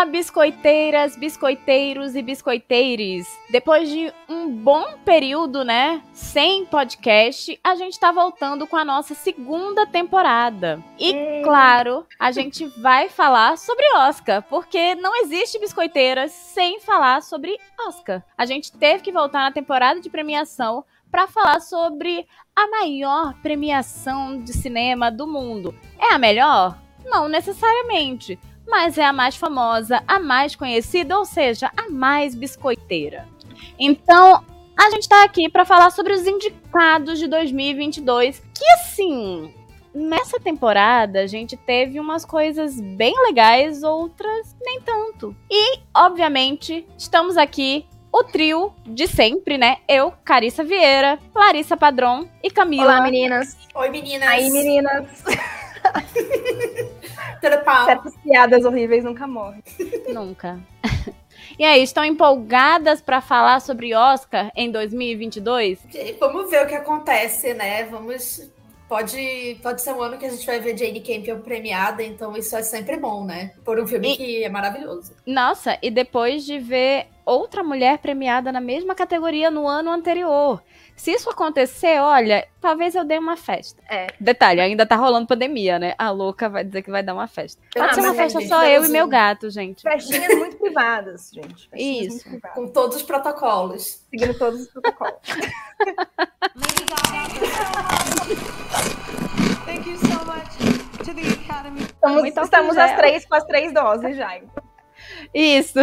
Olá, biscoiteiras, biscoiteiros e biscoiteires. Depois de um bom período, né, sem podcast, a gente tá voltando com a nossa segunda temporada. E, claro, a gente vai falar sobre Oscar, porque não existe biscoiteiras sem falar sobre Oscar. A gente teve que voltar na temporada de premiação para falar sobre a maior premiação de cinema do mundo. É a melhor? Não necessariamente mas é a mais famosa, a mais conhecida, ou seja, a mais biscoiteira. Então, a gente tá aqui para falar sobre os indicados de 2022, que assim, nessa temporada a gente teve umas coisas bem legais, outras nem tanto. E, obviamente, estamos aqui o trio de sempre, né? Eu, Carissa Vieira, Larissa Padrão e Camila. Olá, meninas. Oi, meninas. Aí, meninas. Certas piadas horríveis nunca morrem. Nunca. E aí, estão empolgadas para falar sobre Oscar em 2022? Vamos ver o que acontece, né? Vamos. Pode, pode ser um ano que a gente vai ver Jane Campion premiada, então isso é sempre bom, né? Por um filme E- que é maravilhoso. Nossa, e depois de ver outra mulher premiada na mesma categoria no ano anterior. Se isso acontecer, olha, talvez eu dê uma festa. É. Detalhe, ainda tá rolando pandemia, né? A louca vai dizer que vai dar uma festa. Pode ser Ah, uma mas, festa só eu e meu gato, gente. Festinhas muito privadas, gente. Festinhas Isso. Privadas. Com todos os protocolos. Seguindo todos os protocolos. Thank you so much to the Academy. Estamos, Muito estamos gel. três com as três doses já. Isso.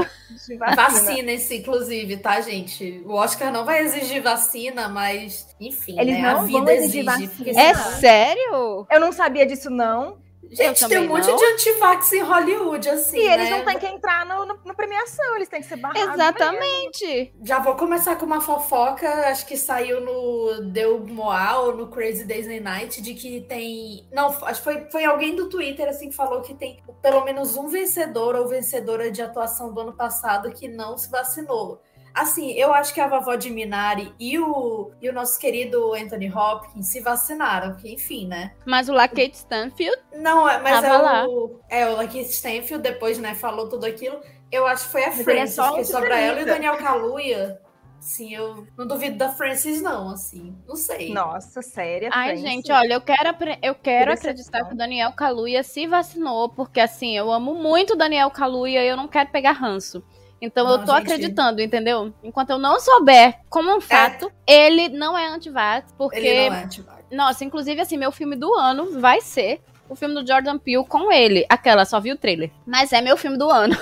Vacina-se, inclusive, tá, gente? O Oscar não vai exigir vacina, mas, enfim, Eles né? não a vida vão exigir exige. vacina. É sério? Eu não sabia disso, não. Gente, tem um monte não. de antivax em Hollywood, assim. E eles né? não têm que entrar no, no- na premiação, eles têm que ser barrados. Exatamente. Já vou começar com uma fofoca, acho que saiu no Deu Moa ou no Crazy Disney Night, de que tem. Não, acho que foi, foi alguém do Twitter assim que falou que tem pelo menos um vencedor ou vencedora de atuação do ano passado que não se vacinou. Assim, eu acho que a vovó de Minari e o, e o nosso querido Anthony Hopkins se vacinaram, que enfim, né? Mas o Lakeith Stanfield, Não, é- mas Tava é lá. o, é o Lakeith Stanfield, depois, né, falou tudo aquilo. Eu acho que foi a ele é que sobra ela e o. Daniel Kaluuya. Sim, eu não duvido da Frances, não, assim. Não sei. Nossa, séria. Ai, Francis. gente, olha, eu quero, eu quero acreditar que o Daniel Kaluuya se vacinou, porque assim, eu amo muito o Daniel Kaluuya e eu não quero pegar ranço. Então eu tô gente. acreditando, entendeu? Enquanto eu não souber como um fato, ele não é anti-vax, porque Ele não é antivax. nossa, inclusive assim, meu filme do ano vai ser o filme do Jordan Peele com ele. Aquela, só vi o trailer. Mas é meu filme do ano.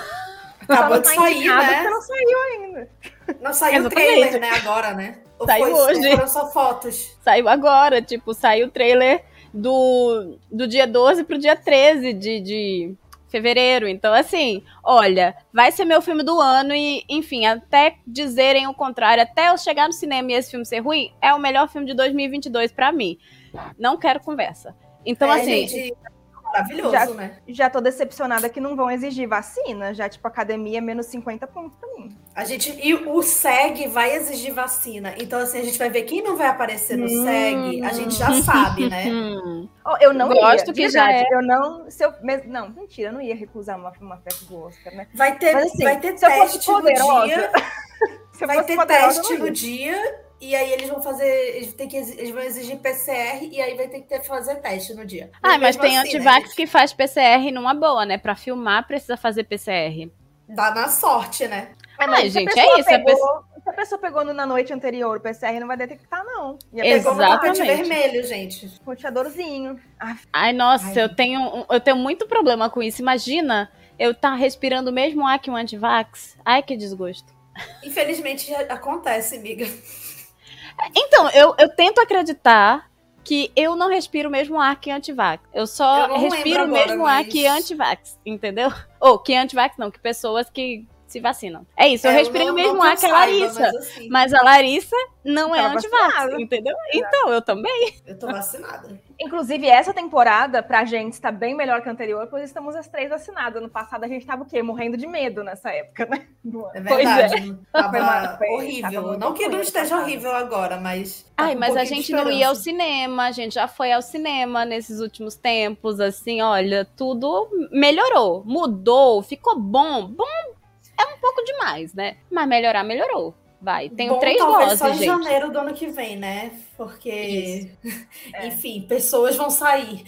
Acabou de tá sair, né? porque não saiu ainda. Não saiu o trailer, né, agora, né? Ou Saiu foi, hoje. Foram só fotos. Saiu agora, tipo, saiu o trailer do, do dia 12 pro dia 13 de, de fevereiro. Então, assim, olha, vai ser meu filme do ano e, enfim, até dizerem o contrário, até eu chegar no cinema e esse filme ser ruim, é o melhor filme de 2022 pra mim. Não quero conversa. Então, é, assim, gente, maravilhoso, Já- né? Já tô decepcionada que não vão exigir vacina. Já, tipo, academia, menos 50 pontos pra mim. A gente, e o SEG vai exigir vacina. Então, assim, a gente vai ver quem não vai aparecer no Hum. SEG. A gente já sabe, né? hum, Oh, eu não Gosto ia, que já é. Eu não... Se eu, mes- não, mentira, eu não ia recusar uma, uma festa do Oscar, né? Vai ter, Mas, assim, vai ter se eu fosse teste no poderosa, dia. Se eu Vai ter poderosa, teste no ia. dia. E aí eles vão fazer. Eles, têm que, eles vão exigir PCR e aí vai ter que ter, fazer teste no dia. Ah, mas tem assim, né, antivax gente? que faz PCR numa boa, né? Pra filmar precisa fazer PCR. Dá na sorte, né? Ai, mas gente, pessoa é isso, a Pegou, Se a pessoa pegou no- na noite anterior o PCR, não vai detectar, não. Ia pegar Pegou no Exatamente. vermelho, gente. roteadorzinho. Ah, Ai, nossa, Ai. eu tenho, eu tenho muito problema com isso. Imagina eu tá respirando o mesmo ar que um antivax. Ai, que desgosto. Infelizmente já acontece, amiga. Então, eu, eu tento acreditar que eu não respiro o mesmo ar que antivax. Eu só Eu respiro o mesmo ar mas- que antivax, entendeu? Ou que antivax não, que pessoas que se vacinam. É isso, eu É, respiro não- o mesmo ar eu que a Larissa. Mas, assim, Mas a Larissa não é antivax, entendeu? Então, eu também. eu tô vacinada. Inclusive, essa temporada, pra gente, está bem melhor que a anterior, pois estamos as três vacinadas. No passado, a gente tava o quê? Morrendo de medo nessa época, né? É Pois é. verdade. Tava Foi uma- foi- horrível. tava não que não esteja horrível agora, mas. tá Ai, um mas a gente não ia ao cinema, a gente já foi ao cinema nesses últimos tempos, assim, olha, tudo melhorou, mudou, ficou bom. Bom é um pouco demais, né? Mas melhorar, melhorou. Vai, tenho Bom, três talvez doses, só em gente. janeiro do ano que vem, né? Porque, É. enfim, pessoas vão sair.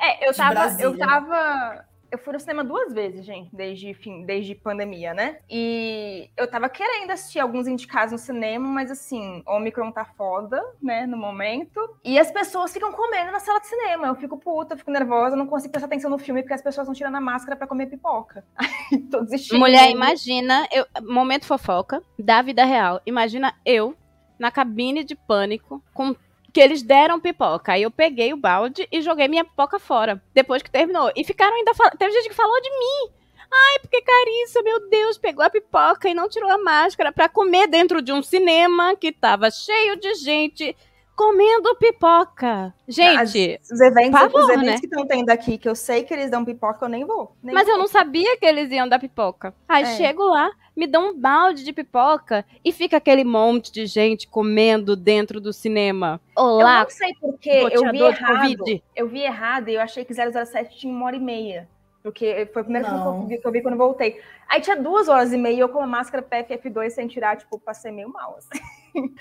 É, eu tava, eu tava. Eu fui no cinema duas vezes, gente, desde fim, desde pandemia, né? E eu tava querendo assistir alguns indicados no cinema, mas assim, Omicron tá foda, né, no momento. E as pessoas ficam comendo na sala de cinema. Eu fico puta, fico nervosa, não consigo prestar atenção no filme porque as pessoas estão tirando a máscara pra comer pipoca. Tô desistindo. Mulher, imagina, eu, momento fofoca da vida real. Imagina eu na cabine de pânico com que eles deram pipoca. Aí eu peguei o balde e joguei minha pipoca fora depois que terminou. E ficaram ainda falando. Teve gente que falou de mim. Ai, porque Carissa, meu Deus, pegou a pipoca e não tirou a máscara pra comer dentro de um cinema que tava cheio de gente comendo pipoca. Gente, Os eventos, Pavor, os eventos né? que estão tendo aqui, que eu sei que eles dão pipoca, eu nem vou. Nem Mas eu vou. não sabia que eles iam dar pipoca. Aí É. chego lá, me dão um balde de pipoca e fica aquele monte de gente comendo dentro do cinema. Eu Olá, não sei porque eu vi errado. Covid. Eu vi errado e eu achei que 007 tinha uma hora e meia. Porque foi o primeiro filme que Não. eu, vi, que eu vi quando eu voltei. Aí tinha duas horas e meia e eu com a máscara PFF2 sem tirar, tipo, passei meio mal. assim.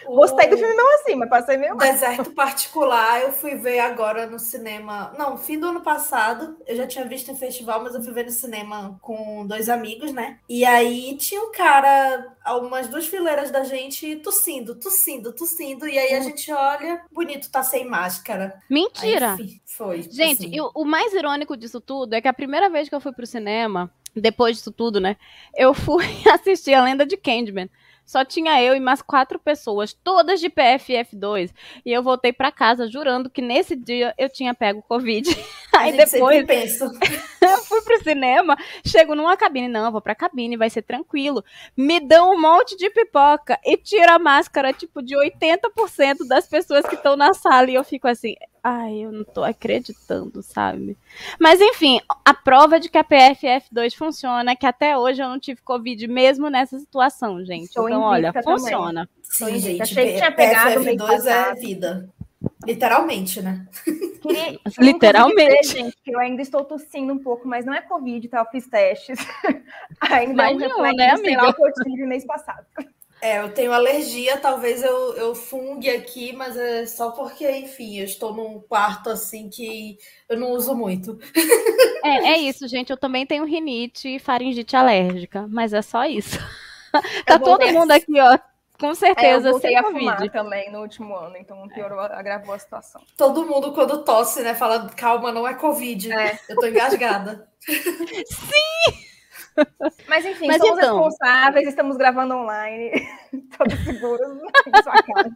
Gostei do filme não assim, mas passei meio mal. Deserto Particular, eu fui ver agora no cinema. Não, fim do ano passado. Eu já tinha visto em festival, mas eu fui ver no cinema com dois amigos, né? E aí tinha um cara, a umas duas fileiras da gente, tossindo, tossindo, tossindo. E aí a gente olha, bonito, tá sem máscara. Aí, mentira. enfim, foi. Gente, assim. e o, o mais irônico disso tudo é que a primeira vez que eu fui pro cinema, depois disso tudo, né? Eu fui assistir a lenda de Candyman. Só tinha eu e mais quatro pessoas, todas de PFF2. E eu voltei pra casa jurando que nesse dia eu tinha pego Covid. Aí depois pensa. eu fui pro cinema, chego numa cabine, não, eu vou pra cabine, vai ser tranquilo. Me dão um monte de pipoca e tira a máscara, tipo, de 80% das pessoas que estão na sala. E eu fico assim, ai, eu não tô acreditando, sabe? Mas enfim, a prova de que a PFF2 funciona é que até hoje eu não tive Covid mesmo nessa situação, gente. Sou então, olha, também. funciona. Sim, Gente, gente, achei que tinha pegado mês PFF2 é vida. Literalmente, né? Queria- Literalmente. dizer, gente, que eu ainda estou tossindo um pouco, mas não é Covid, tá? Eu fiz testes. ainda é um um, reflexo né, lá, amiga? o que eu tive mês passado. É, eu tenho alergia, talvez eu, eu fungue aqui, mas é só porque, enfim, eu estou num quarto assim que eu não uso muito. É, é isso, gente. Eu também tenho rinite e faringite alérgica, mas é só isso. tá todo mundo aqui, ó, com É, eu certeza, voltei a fumar Covid. também no último ano, então piorou, agravou a situação. Todo mundo, quando tosse, né, fala, calma, não é Covid. É. Eu tô engasgada. Mas enfim, Mas somos então. responsáveis, estamos gravando online, todos seguros em sua casa.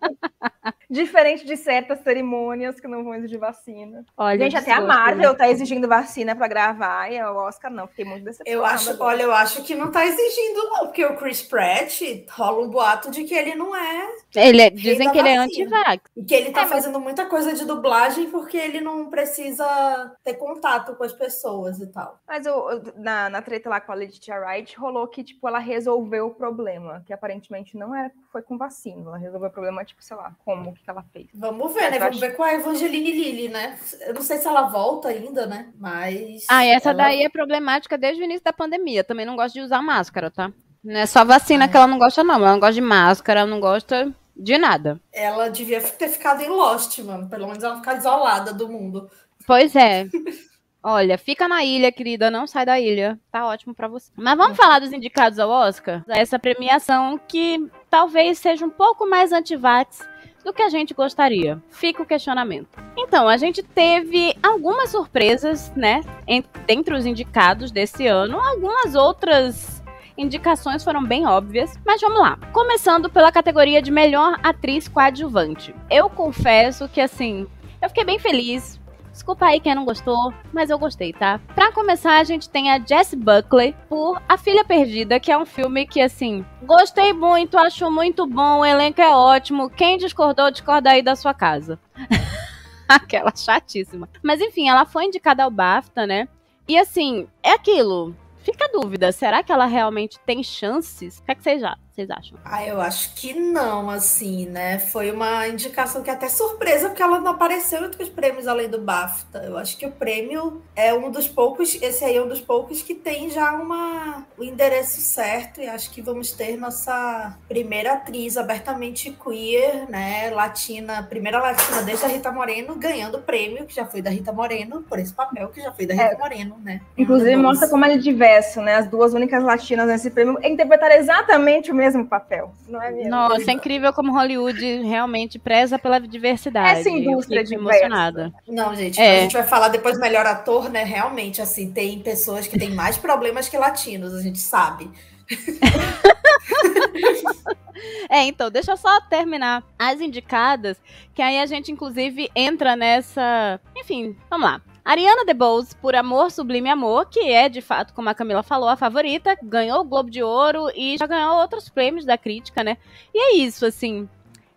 Diferente de certas cerimônias que não vão exigir vacina. Olha, Gente, até a desgosto, Marvel né? tá exigindo vacina pra gravar e o Oscar não. Fiquei muito decepcionada. Eu acho, agora. olha, eu acho que não tá exigindo, não, porque o Chris Pratt rola um boato de que ele não é. Ele é- dizem que ele é anti-vax. E que ele tá É, mas- fazendo muita coisa de dublagem porque ele não precisa ter contato com as pessoas e tal. Mas o- na, na treta lá com a Letitia Wright, rolou que, tipo, ela resolveu o problema, que aparentemente não era, foi com vacina. Ela resolveu o problema, tipo, sei lá, como que ela fez. Vamos ver, né? Eu Vamos acho- ver com a Evangeline Lilly, né? Eu não sei se ela volta ainda, né? Mas. Ah, e essa ela- daí é problemática desde o início da pandemia. Também não gosta de usar máscara, tá? Não é só vacina Ah. que ela não gosta, não. Ela não gosta de máscara, ela não gosta de nada. Ela devia ter ficado em Lost, mano. Pelo menos ela ficar isolada do mundo. Pois é. Olha, fica na ilha, querida, não sai da ilha. Tá ótimo pra você. Mas vamos falar dos indicados ao Oscar? Essa premiação que talvez seja um pouco mais anti-vax do que a gente gostaria. Fica o questionamento. Então, a gente teve algumas surpresas, né, en- dentre os indicados desse ano. Algumas outras indicações foram bem óbvias, mas vamos lá. Começando pela categoria de melhor atriz coadjuvante. Eu confesso que assim, eu fiquei bem feliz Desculpa aí quem não gostou, mas eu gostei, tá? Pra começar, a gente tem a Jess Buckley por A Filha Perdida, que é um filme que, assim, gostei muito, acho muito bom, o elenco é ótimo. Quem discordou, discorda aí da sua casa. Aquela chatíssima. Mas enfim, ela foi indicada ao BAFTA, né? E assim, é aquilo. Fica a dúvida, será que ela realmente tem chances? O que, é que vocês, já, vocês acham? Ah, eu acho que não, assim, né? Foi uma indicação que até surpresa, porque ela não apareceu em outros prêmios além do BAFTA. Eu acho que o prêmio é um dos poucos, esse aí é um dos poucos que tem já uma, o endereço certo, e acho que vamos ter nossa primeira atriz abertamente queer, né? Latina, primeira latina desde a Rita Moreno, ganhando o prêmio, que já foi da Rita Moreno, por esse papel que já foi da Rita É. Moreno, né? Inclusive, mostra como é diverso, né? As duas únicas latinas nesse prêmio interpretaram exatamente o mesmo papel, não é mesmo? Nossa, é incrível como Hollywood realmente preza pela diversidade. Essa indústria diversa. emocionada. Não, gente, É. a gente vai falar depois melhor ator, né? Realmente, assim, tem pessoas que têm mais problemas que latinos, a gente sabe. É, então, deixa eu só terminar as indicadas, que aí a gente, inclusive, entra nessa. Enfim, vamos lá. Ariana DeBose, por Amor Sublime Amor, que é, de fato, como a Camila falou, a favorita, ganhou o Globo de Ouro e já ganhou outros prêmios da crítica, né? E é isso, assim.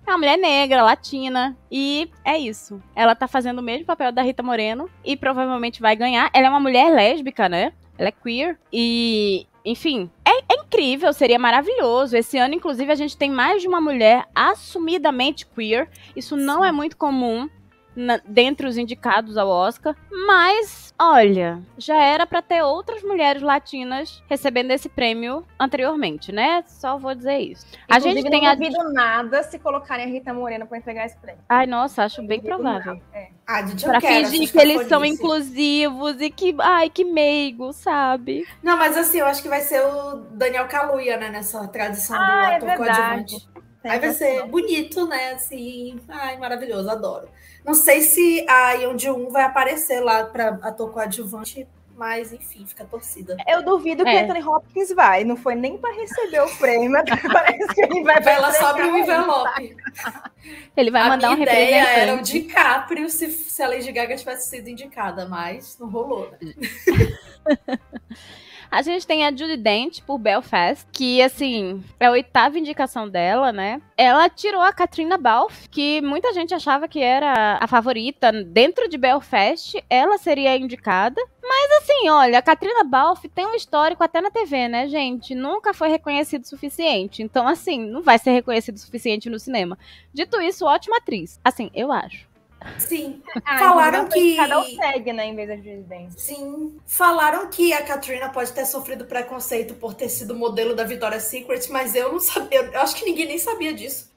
É uma mulher negra, latina, e é isso. Ela tá fazendo o mesmo papel da Rita Moreno e provavelmente vai ganhar. Ela é uma mulher lésbica, né? Ela é queer e, enfim, é, é incrível, seria maravilhoso. Esse ano, inclusive, a gente tem mais de uma mulher assumidamente queer. Isso não é muito comum na, dentre os indicados ao Oscar, mas olha, já era pra ter outras mulheres latinas recebendo esse prêmio anteriormente, né? Só vou dizer isso. A Inclusive, gente tem não a duvido nada se colocarem a Rita Moreno para entregar esse prêmio. Ai, nossa, acho bem Duvido provável. É. Ah, quero fingir que eles são inclusivos e que, ai, que meigo, sabe? Não, mas assim, eu acho que vai ser o Daniel Kaluuya, né? Nessa tradição do Ah, é ator verdade. coadjuvante. Aí vai ser bonito, né? Assim, ai, maravilhoso, adoro. Não sei se a Yeon Ji-un vai aparecer lá para ator coadjuvante, mas enfim, fica a torcida. Eu duvido que É. Anthony Hopkins vai. Não foi nem para receber o prêmio. Parece que ele vai pra Ela sobe o envelope. Ele vai a mandar um minha ideia era o. DiCaprio se, se a Lady Gaga tivesse sido indicada, mas não rolou, né? A gente tem a Judy Dent por Belfast, que, assim, é a oitava indicação dela, né? Ela tirou a Katrina Balfe, que muita gente achava que era a favorita dentro de Belfast. Ela seria indicada. Mas, assim, olha, a Katrina Balfe tem um histórico até na TV, né, gente? Nunca foi reconhecido o suficiente. Então, assim, não vai ser reconhecido o suficiente no cinema. Dito isso, ótima atriz. Assim, eu acho. Sim. Ah, Falaram então foi que- Cada um segue, né? Em vez de presidente. Sim. Falaram que a Katrina pode ter sofrido preconceito por ter sido modelo da Victoria's Secret, mas eu não sabia. Eu acho que ninguém nem sabia disso.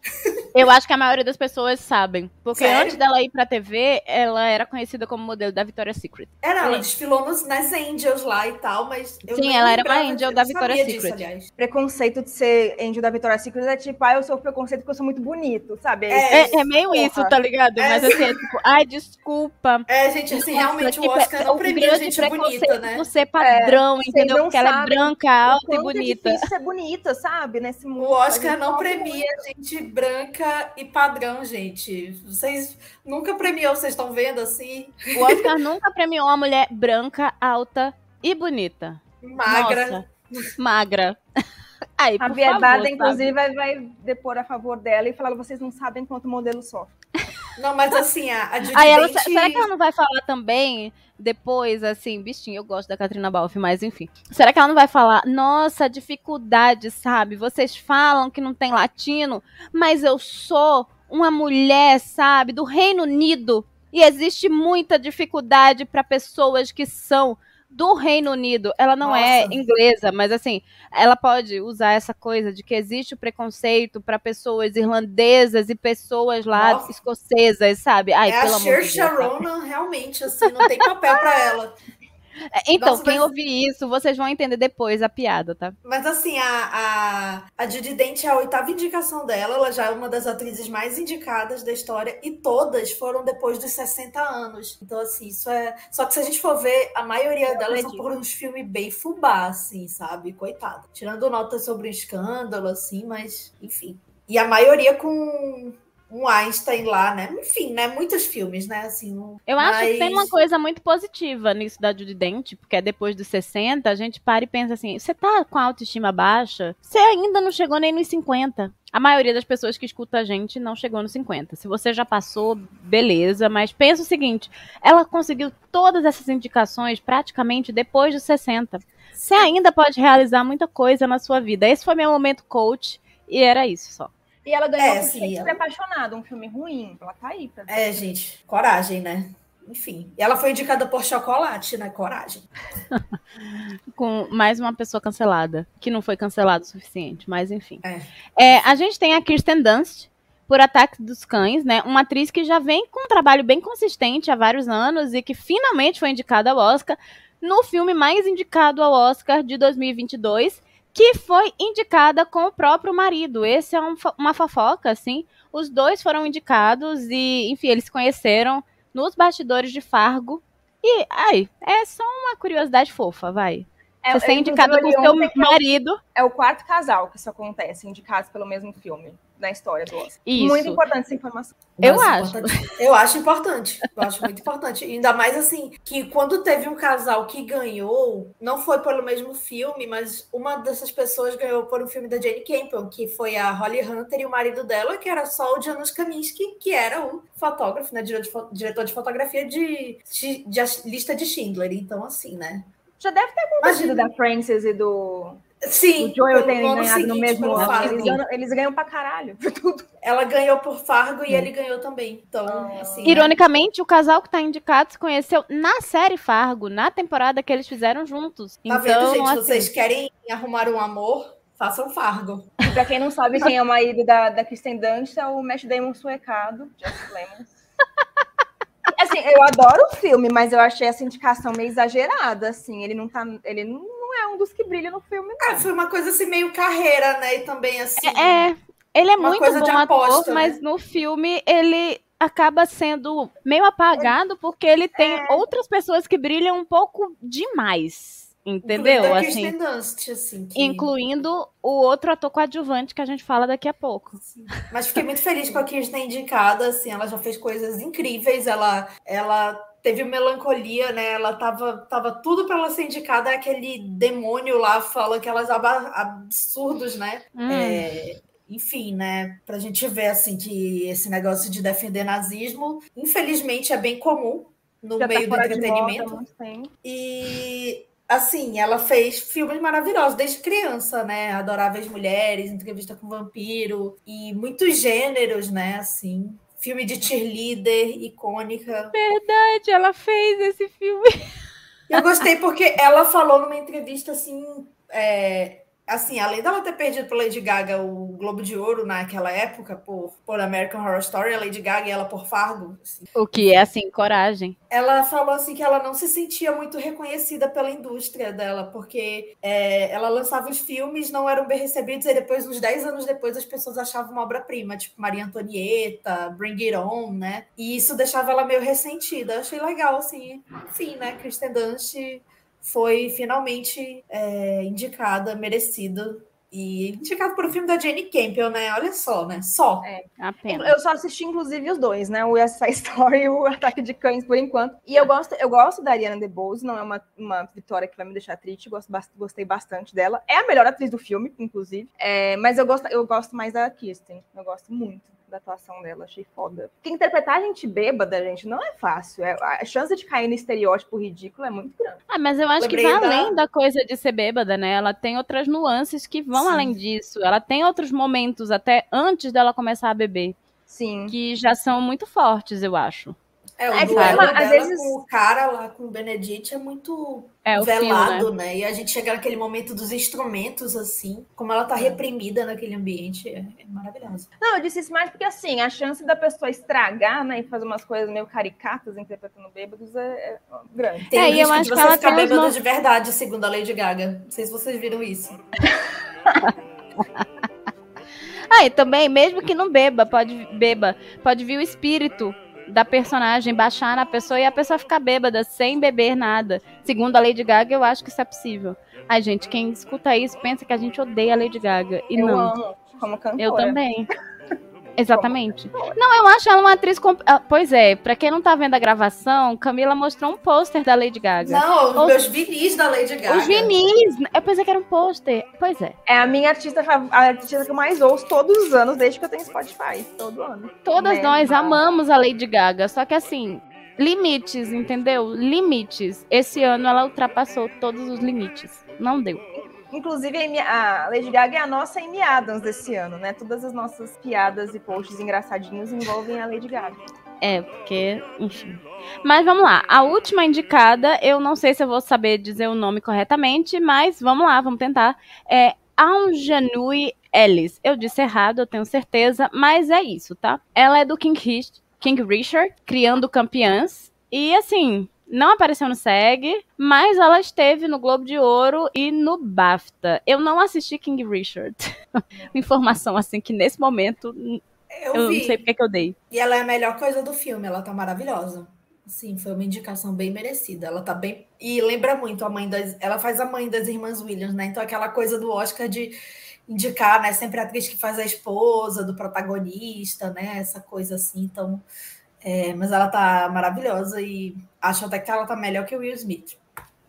Eu acho que a maioria das pessoas sabem. Porque Sério? antes dela ir pra TV, ela era conhecida como modelo da Victoria's Secret. Era, ela Sim. desfilou nos, nas Angels lá e tal, mas. Eu Sim, ela era uma Angel disso, da Victoria's disso, Secret. aliás. Preconceito de ser Angel da Victoria's Secret é tipo, ah, eu sou preconceito porque eu sou muito bonito, sabe? É, É, é meio Porra. isso, tá ligado? É. Mas assim, é tipo, ai, desculpa. É, gente, assim, realmente Tipo, o Oscar não o premia gente preconceito bonita, né? ser padrão, vocês entendeu? não Porque ela é branca, alta e quanto bonita. É difícil ser bonita, sabe? Nesse mundo. O Oscar não premia gente branca e padrão, gente. Vocês nunca premiou, vocês estão vendo assim? O Oscar nunca premiou uma mulher branca, alta e bonita. Magra. Nossa, magra. Aí, A sabe? inclusive, vai, vai depor a favor dela e falar: vocês não sabem quanto o modelo sofre. Não, mas assim, a, a Aí ela, será que ela não vai falar também depois, assim, bichinho, eu gosto da Katrina Balfe, mas enfim. Será que ela não vai falar, nossa, dificuldade, sabe? Vocês falam que não tem latino, mas eu sou uma mulher, sabe, do Reino Unido. E existe muita dificuldade para pessoas que são do Reino Unido. Ela não é Nossa. inglesa, mas assim, ela pode usar essa coisa de que existe o preconceito para pessoas irlandesas e pessoas lá Nossa. escocesas, sabe? Ai, é pelo a sabe? Ronan, realmente, assim, não tem papel pra ela. É, Então, Nossa, quem mas- ouvir isso, vocês vão entender depois a piada, tá? Mas assim, a, a, a Judy Dench é a oitava indicação dela, ela já é uma das atrizes mais indicadas da história, e todas foram depois dos 60 anos. Então, assim, isso é. Só que se a gente for ver, a maioria Eu delas são por uns filmes bem fubá, assim, sabe? Coitada. Tirando notas sobre o escândalo, assim, mas, enfim. E a maioria com um Einstein lá, né? Enfim, né? Muitos filmes, né? Assim, Eu mas... acho que tem uma coisa muito positiva nisso da Judy Dent, porque é depois dos 60, a gente para e pensa assim: você tá com a autoestima baixa? Você ainda não chegou nem nos 50. A maioria das pessoas que escuta a gente não chegou nos 50. Se você já passou, beleza, mas pensa o seguinte: ela conseguiu todas essas indicações praticamente depois dos 60. Você ainda pode realizar muita coisa na sua vida. Esse foi meu momento coach e era isso só. E ela ganhou É, por sim, ela- Apaixonado, um filme ruim. Ela tá aí pra É, gente, coragem, né? Enfim. E ela foi indicada por chocolate, né? Coragem. Com mais uma pessoa cancelada, que não foi cancelada o suficiente, mas enfim. É. É, a gente tem a Kirsten Dunst, por Ataque dos Cães, né? Uma atriz que já vem com um trabalho bem consistente há vários anos e que finalmente foi indicada ao Oscar no filme mais indicado ao Oscar de 2022, que foi indicada com o próprio marido. Esse é um uma fofoca, assim. Os dois foram indicados e, enfim, eles se conheceram nos bastidores de Fargo. E, ai, é só uma curiosidade fofa, vai. É, Você ser eu, indicado com seu que é o- marido. É o quarto casal que isso acontece, indicados pelo mesmo filme na história do Oscar. Isso. Muito importante essa informação. Eu Nossa, acho. importante. Eu acho importante. Eu acho muito importante. Ainda mais assim, que quando teve um casal que ganhou, não foi pelo mesmo filme, mas uma dessas pessoas ganhou por um filme da Jane Campion, que foi a Holly Hunter e o marido dela, que era só o Janusz Kaminski, que era o fotógrafo, né? Diretor de, fotografia de, de, de A lista de Schindler. Então, assim, né? Já deve ter acontecido Imagina. da Frances e do, Sim, do Joel no ano ganhado no seguinte, mesmo pelo ano. Eles, ganham- eles ganham pra caralho. Tudo. Ela ganhou por Fargo e ele ganhou também. Então, assim. né? Ironicamente, o casal que tá indicado se conheceu na série Fargo, na temporada que eles fizeram juntos. Tá então, vendo, gente? assim, Vocês querem arrumar um amor? Façam Fargo. E pra quem não sabe quem é o marido da, da Kristen Dunst, é o Matt Damon suecado, Just Lemons. Assim, eu adoro o filme, mas eu achei essa indicação meio exagerada, assim. Ele não tá. Ele não um dos que brilha no filme, não. Ah, foi uma coisa assim, meio carreira, né? E também assim. É, ele é muito bom de ator, aposta, né? mas no filme ele acaba sendo meio apagado porque ele tem É. outras pessoas que brilham um pouco demais. Entendeu? Assim, Kirsten Dunst, assim. que- incluindo o outro ator coadjuvante que a gente fala daqui a pouco. Mas fiquei muito feliz com a Kirsten indicada, assim, ela já fez coisas incríveis, ela, ela teve melancolia, né? Ela tava, tava tudo para ela ser indicada, aquele demônio lá fala aquelas absurdos, né? Hum. É, enfim, né? Pra gente ver assim que esse negócio de defender nazismo, infelizmente, é bem comum no Já tá meio do moda há entretenimento. muito tempo. E assim, ela fez filmes maravilhosos desde criança, né? Adoráveis Mulheres, Entrevista com Vampiro e muitos gêneros, né? Assim, filme de cheerleader icônica. Verdade, ela fez esse filme. Eu gostei porque ela falou numa entrevista assim, é, assim, além dela ter perdido para Lady Gaga o Globo de Ouro naquela época por, por American Horror Story, a Lady Gaga e ela por Fargo, assim, O que é, assim, coragem. ela falou assim que ela não se sentia muito reconhecida pela indústria dela, porque é, ela lançava os filmes, não eram bem recebidos, e depois, uns 10 anos depois, as pessoas achavam uma obra-prima, tipo Maria Antonieta, Bring It On, né? E isso deixava ela meio ressentida. Achei legal, assim. Enfim, né? Kristen Dunst foi finalmente é, indicada, merecida. E indicado por um filme da Jane Campion, né? Olha só, né? Só. Apenas. Eu só assisti, inclusive, os dois, né? O West Side Story e o Ataque de Cães, por enquanto. E eu gosto, eu gosto da Ariana DeBose, não é uma, uma vitória que vai me deixar triste, gosto, gostei bastante dela. É a melhor atriz do filme, inclusive. É, mas eu gosto, eu gosto mais da Kirsten. Eu gosto muito da atuação dela, achei foda. Porque interpretar a gente bêbada, gente, não é fácil. É, a chance de cair no estereótipo ridículo é muito grande. Ah, mas eu acho que Lembrei vai da- além da coisa de ser bêbada, né? Ela tem outras nuances que vão Sim. além disso. Ela tem outros momentos, até antes dela começar a beber, Sim. que já são muito fortes, eu acho. É, o É, duelo às dela vezes- com o cara lá, com o Benedict, é muito É o fio, né? velado, né? E a gente chega naquele momento dos instrumentos, assim, como ela É. tá reprimida naquele ambiente, é, é maravilhoso. Não, eu disse isso mais porque, assim, a chance da pessoa estragar, né, e fazer umas coisas meio caricatas interpretando bêbados é, é grande. Tem É, o e eu risco acho de que você ela ficar tem uns bêbada no- de verdade, segundo a Lady Gaga. Não sei se vocês viram isso. Ah, e também, mesmo que não beba, pode beba, pode vir o espírito da personagem baixar na pessoa e a pessoa ficar bêbada sem beber nada. Segundo a Lady Gaga, eu acho que isso é possível. Ai, gente, quem escuta isso pensa que a gente odeia a Lady Gaga. E eu não. amo como cantora. Eu também. Exatamente. Não, eu acho ela uma atriz. Comp... ah, Pois é, pra quem não tá vendo a gravação, Camila mostrou um pôster da Lady Gaga. Não, os vinis da Lady Gaga. Os vinis. Eu pensei que era um pôster. Pois é. É a minha artista, a artista que eu mais ouço todos os anos, desde que eu tenho Spotify. Todo ano. Todas Né? nós amamos a Lady Gaga. Só que assim, limites, entendeu? Limites. Esse ano ela ultrapassou todos os limites. Não deu. Inclusive, a a Lady Gaga é a nossa Amy Adams desse ano, né? Todas as nossas piadas e posts engraçadinhos envolvem a Lady Gaga. É, porque, enfim. Mas vamos lá. A última indicada, eu não sei se eu vou saber dizer o nome corretamente, mas vamos lá, vamos tentar. É Anjanui Ellis. Eu disse errado, eu tenho certeza, mas é isso, tá? Ela é do King, King Richard, Criando Campeãs. E assim, não apareceu no SEG, mas ela esteve no Globo de Ouro e no BAFTA. Eu não assisti King Richard. Informação assim que nesse momento Eu, eu vi. não sei porque que eu dei. E ela é a melhor coisa do filme, ela tá maravilhosa. Sim, foi uma indicação bem merecida. Ela tá bem. E lembra muito a mãe das. Ela faz a mãe das irmãs Williams, né? Então aquela coisa do Oscar de indicar, né? Sempre a atriz que faz a esposa do protagonista, né? Essa coisa assim. Então. É, mas ela tá maravilhosa e acho até que ela tá melhor que o Will Smith.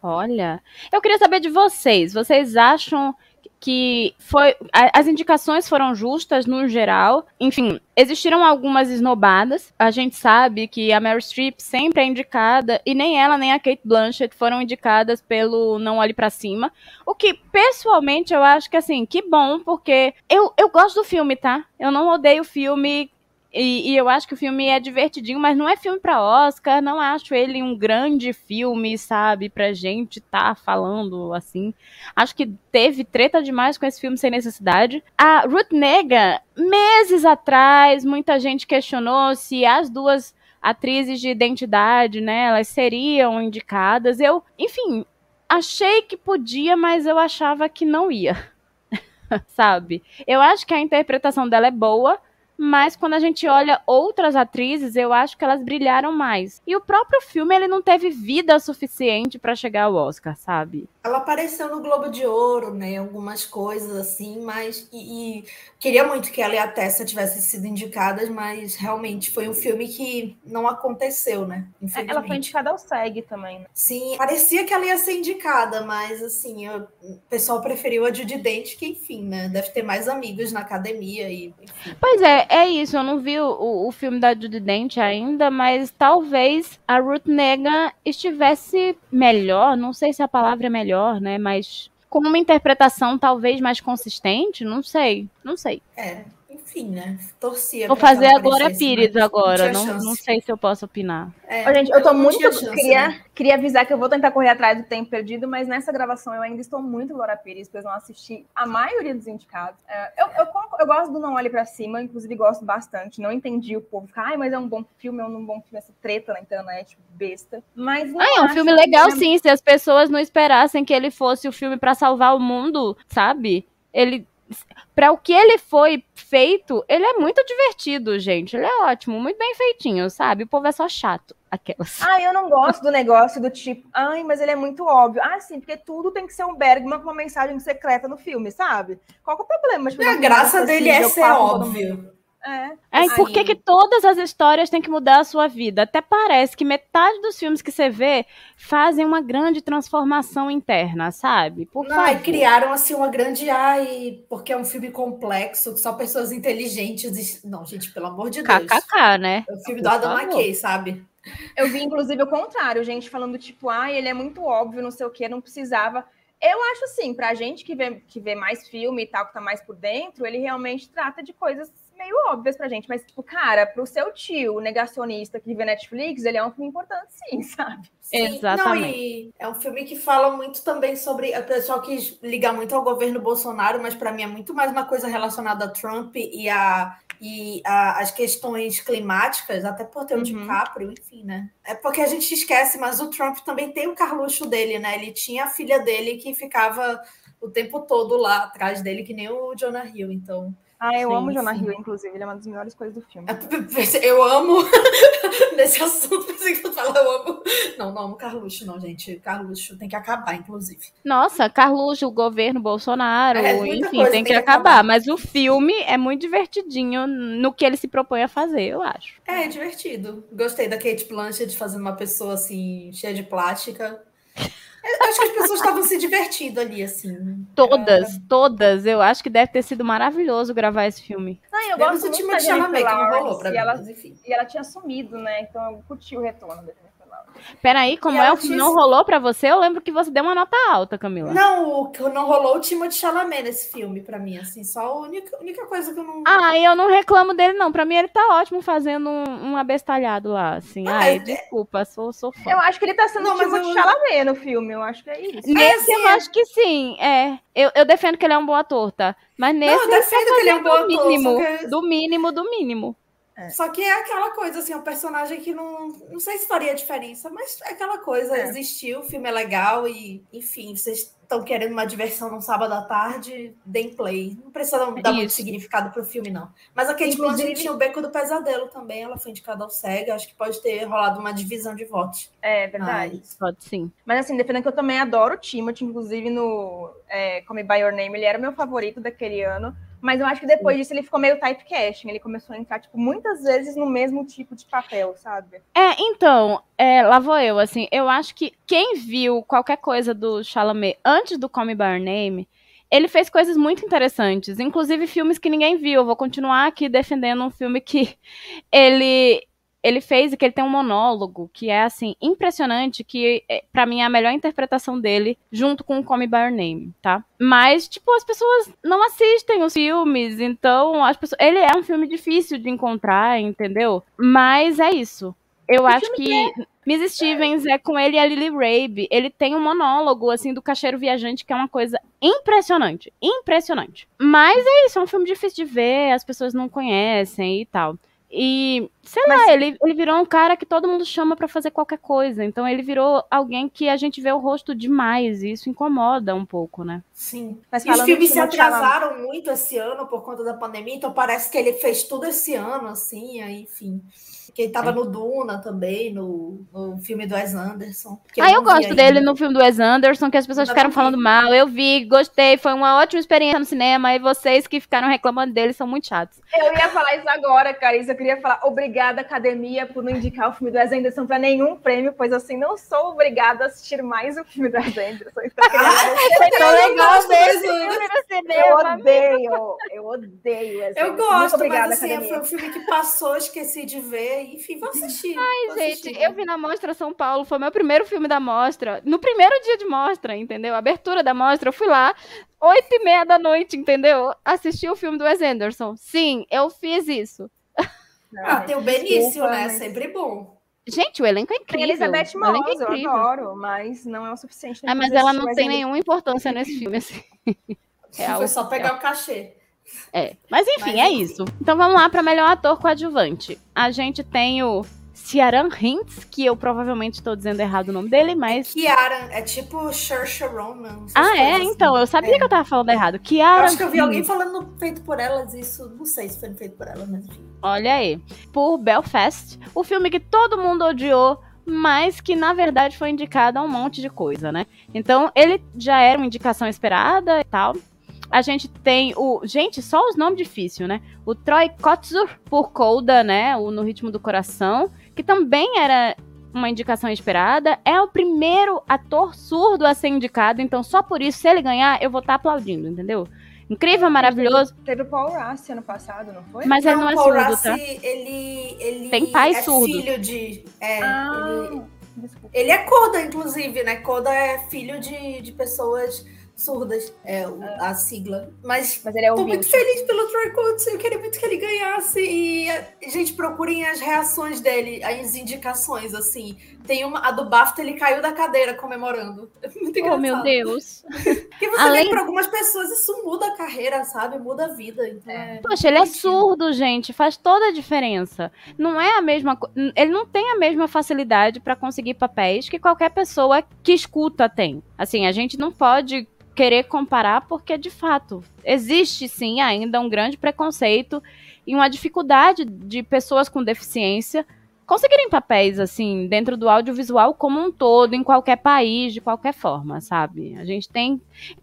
Olha, eu queria saber de vocês. Vocês acham que foi as indicações foram justas no geral? Enfim, existiram algumas esnobadas. A gente sabe que a Meryl Streep sempre é indicada e nem ela nem a Kate Blanchett foram indicadas pelo Não Olhe Pra Cima. O que pessoalmente eu acho que assim, que bom, porque eu, eu gosto do filme, tá? Eu não odeio o filme. E, e eu acho que o filme é divertidinho, mas não é filme pra Oscar. Não acho ele um grande filme, sabe, pra gente tá falando assim. Acho que teve treta demais com esse filme sem necessidade. A Ruth Nega, meses atrás, muita gente questionou se as duas atrizes de identidade, né, elas seriam indicadas. Eu, enfim, achei que podia, mas eu achava que não ia. sabe? Eu acho que a interpretação dela é boa, mas quando a gente olha outras atrizes, eu acho que elas brilharam mais. E o próprio filme, ele não teve vida suficiente pra chegar ao Oscar, sabe? Ela apareceu no Globo de Ouro, né? Algumas coisas assim, mas. E, e queria muito que ela e a Tessa tivessem sido indicadas, mas realmente foi um filme que não aconteceu, né? É, Ela foi indicada ao SEG também, né? Sim, parecia que ela ia ser indicada, mas assim, eu- o pessoal preferiu a Judy Dent, que enfim, né? Deve ter mais amigos na academia e enfim. Pois é, é isso. Eu não vi o, o- filme da Judy Dent ainda, mas talvez a Ruth Negga estivesse melhor. Não sei se a palavra é melhor, né? Mas com uma interpretação talvez mais consistente, não sei, não sei. É, enfim, né? Torcia. Vou fazer ela a Glória aparecesse, Pires mas agora. Não, chance. não sei se eu posso opinar. É, Ô, gente, eu tô não muito. chance, queria, né? queria avisar que eu vou tentar correr atrás do tempo perdido, mas nessa gravação eu ainda estou muito Glória Pires, pois não assisti a maioria dos indicados. É, eu, eu, eu gosto do Não Olhe Pra Cima, inclusive gosto bastante. Não entendi o povo ficar, ai, mas é um bom filme, é um bom filme, essa treta na internet, besta. Mas não Ah, é um filme legal, sim. Se as pessoas não esperassem que ele fosse o filme pra salvar o mundo, sabe? Ele. Pra o que ele foi feito, ele é muito divertido, gente. Ele é ótimo, muito bem feitinho, sabe? O povo é só chato. Aquelas. Ah, eu não gosto do negócio do tipo, ai, mas ele é muito óbvio. Ah, sim, porque tudo tem que ser um Bergman com uma mensagem secreta no filme, sabe? Qual que é o problema? Tipo, A uma graça dele é ser óbvio. É. Ai, por que, Aí- que todas as histórias têm que mudar a sua vida? Até parece que metade dos filmes que você vê fazem uma grande transformação interna, sabe? Por Não, e criaram assim uma grande ai, porque é um filme complexo, só pessoas inteligentes. Não, gente, pelo amor de Deus. KKK, né? É o filme Por do Adam favor. McKay, sabe? Eu vi, inclusive, o contrário, gente falando, tipo, ah, ele é muito óbvio, não sei o que, não precisava. Eu acho assim, pra gente que vê, que vê mais filme e tal, que tá mais por dentro, ele realmente trata de coisas meio óbvias pra gente. Mas, tipo, cara, pro seu tio negacionista que vê Netflix, ele é um filme importante, sim, sabe? Sim. Exatamente. Não, e é um filme que fala muito também sobre. O pessoal quis ligar muito ao governo Bolsonaro, mas para mim é muito mais uma coisa relacionada a Trump e, a, e a- as questões climáticas, até por ter o Uhum. DiCaprio, enfim, né? É porque a gente esquece, mas o Trump também tem o Carluxo dele, né? Ele tinha a filha dele que ficava o tempo todo lá atrás dele, que nem o Jonah Hill. Então, Ah, eu Sim, amo o Jonah. Hill, inclusive. Ele é uma das melhores coisas do filme. Eu amo nesse assunto, pensei que tu fala, eu amo. Não, não amo Carluxo, não, gente. Carluxo tem que acabar, inclusive. Nossa, Carluxo, o governo Bolsonaro, É, enfim, coisa tem que, tem que acabar. acabar. Mas o filme é muito divertidinho no que ele se propõe a fazer, eu acho. É, é divertido. Gostei da Kate Blanchett fazendo uma pessoa assim, cheia de plástica. Eu acho que as pessoas estavam se divertindo ali, assim. Todas, todas. Eu acho que deve ter sido maravilhoso gravar esse filme. Ah, eu gosto o muito da Jennifer Lawrence, e ela, mas enfim. e ela tinha sumido, né? Então eu curti o retorno Lawrence. Peraí, como E é o que não rolou pra você? Eu lembro que você deu uma nota alta, Camila. Não, o que não rolou o Timothée Chalamet nesse filme, pra mim, assim. Só a única, única coisa que eu não... Ah, eu não reclamo dele, não. Pra mim, ele tá ótimo fazendo um, um abestalhado lá, assim. Ah, Ai, é- desculpa, sou, sou fã. Eu acho que ele tá sendo Não, não, tipo eu- Chalamet no filme. Eu acho que é isso. Nesse sim, eu é. acho que sim, é. Eu, eu defendo que ele é um bom ator, tá? Mas nesse eu defendo que ele é um bom do ator, mínimo, que- do mínimo, do mínimo. Só que é aquela coisa, assim, é um personagem que não. Não sei se faria diferença, mas é aquela coisa, É. existiu, o filme é legal e, enfim, vocês estão querendo uma diversão num sábado à tarde, deem play. Não precisa dar, dar muito Isso. significado pro filme, não. Mas a Kate Inclusive- Blanchett tinha o Beco do Pesadelo também, ela foi indicada ao SEG, acho que pode ter rolado uma divisão de votos. É verdade. Mas- Pode sim. Mas assim, defendendo que eu também adoro o Timothy, inclusive no é, Come By Your Name, ele era o meu favorito daquele ano. Mas eu acho que depois disso ele ficou meio typecasting. Ele começou a entrar, tipo, muitas vezes no mesmo tipo de papel, sabe? É, então, é, lá vou eu, assim, eu acho que quem viu qualquer coisa do Chalamet antes do Call Me By Your Name, ele fez coisas muito interessantes, inclusive filmes que ninguém viu. Eu vou continuar aqui defendendo um filme que ele ele fez e que ele tem um monólogo que é assim impressionante, que é, para mim é a melhor interpretação dele junto com o Call Me By Your Name, tá? Mas tipo as pessoas não assistem os filmes, então as pessoas, ele é um filme difícil de encontrar, entendeu? Mas é isso. Eu acho que Miss Stevens é com ele e a Lily Rabe. Ele tem um monólogo, assim, do cacheiro viajante, que é uma coisa impressionante. Impressionante. Mas é isso, é um filme difícil de ver, as pessoas não conhecem e tal. E, sei lá, ele, ele virou um cara que todo mundo chama pra fazer qualquer coisa. Então ele virou alguém que a gente vê o rosto demais. E isso incomoda um pouco, né? Sim. Mas E os filmes se atrasaram muito esse ano por conta da pandemia, então parece que ele fez tudo esse ano, assim, aí, enfim. Que ele tava no Duna também, no, no filme do Wes Anderson. ah, eu vi gosto dele ainda. no filme do Wes Anderson, que as pessoas ficaram falando mal. Eu vi, gostei, foi uma ótima experiência no cinema. E vocês que ficaram reclamando dele são muito chatos. Eu ia falar isso agora, Carissa. Eu queria falar obrigada, academia, por não indicar o filme do Wes Anderson para nenhum prêmio, pois assim, não sou obrigada a assistir mais o filme do Wes Anderson. Então, eu queria agradecer. Foi tão Eu legal no Eu odeio, eu odeio Wes Eu gosto, obrigada, mas assim, academia. foi um filme que passou, esqueci de ver, enfim, vou assistir. Ai, Gente, eu vi na Mostra São Paulo, foi meu primeiro filme da Mostra. No primeiro dia de Mostra, entendeu? Abertura da Mostra, eu fui lá, oito e meia da noite, entendeu? Assisti o filme do Wes Anderson. Sim, eu fiz isso. Ah, tem o Benício, desculpa, né? mas- Sempre bom. Gente, o elenco é Tem incrível. Elizabeth elenco Moss, é eu adoro, mas não é o suficiente. Ah, mas ela não tem nenhuma importância nesse filme, assim. Real, Foi só pegar o cachê. É. Mas enfim, Mas é enfim. isso. Então vamos lá para melhor ator coadjuvante. A gente tem o Ciaran Hintz, que eu provavelmente estou dizendo errado o nome dele, mas. Kiara, é tipo Saoirse Ronan. Ah, é? assim. Então, eu sabia É. que eu tava falando errado. Eu Kiara acho que eu vi alguém falando feito por elas, isso, não sei se foi feito por elas, mas enfim. Olha aí. Por Belfast, o filme que todo mundo odiou, mas que na verdade foi indicado a um monte de coisa, né? Então, ele já era uma indicação esperada e tal. A gente tem o. Gente, só os nomes difíceis, né? O Troy Kotsur por Coda, né? O No Ritmo do Coração, que também era uma indicação esperada. É o primeiro ator surdo a ser indicado, então só por isso, se ele ganhar, eu vou estar aplaudindo, entendeu? Incrível, maravilhoso, Teve o Paul Rassi ano passado, não foi? mas ele não é Paul surdo, Rassi, tá? ele, ele Tem pai é surdo. filho de... É, Ah, ele, ele é Coda, inclusive, né? Coda é filho de, de pessoas surdas, é a sigla. Mas Mas ele é Tô muito feliz pelo Troy Coates, eu queria muito que ele ganhasse. E, eh, gente, procurem as reações dele, as indicações, assim. Tem uma, a do BAFTA, ele caiu da cadeira comemorando. É muito engraçado. Oh, meu Deus. Porque você Além- vê pra algumas pessoas isso muda a carreira, sabe? Muda a vida. Então, é... Poxa, ele é surdo, gente. Faz toda a diferença. Não é a mesma. Ele não tem a mesma facilidade pra conseguir papéis que qualquer pessoa que escuta tem. Assim, a gente não pode querer comparar, porque de fato existe sim ainda um grande preconceito e uma dificuldade de pessoas com deficiência conseguirem papéis assim dentro do audiovisual como um todo, em qualquer país, de qualquer forma, sabe? A gente tem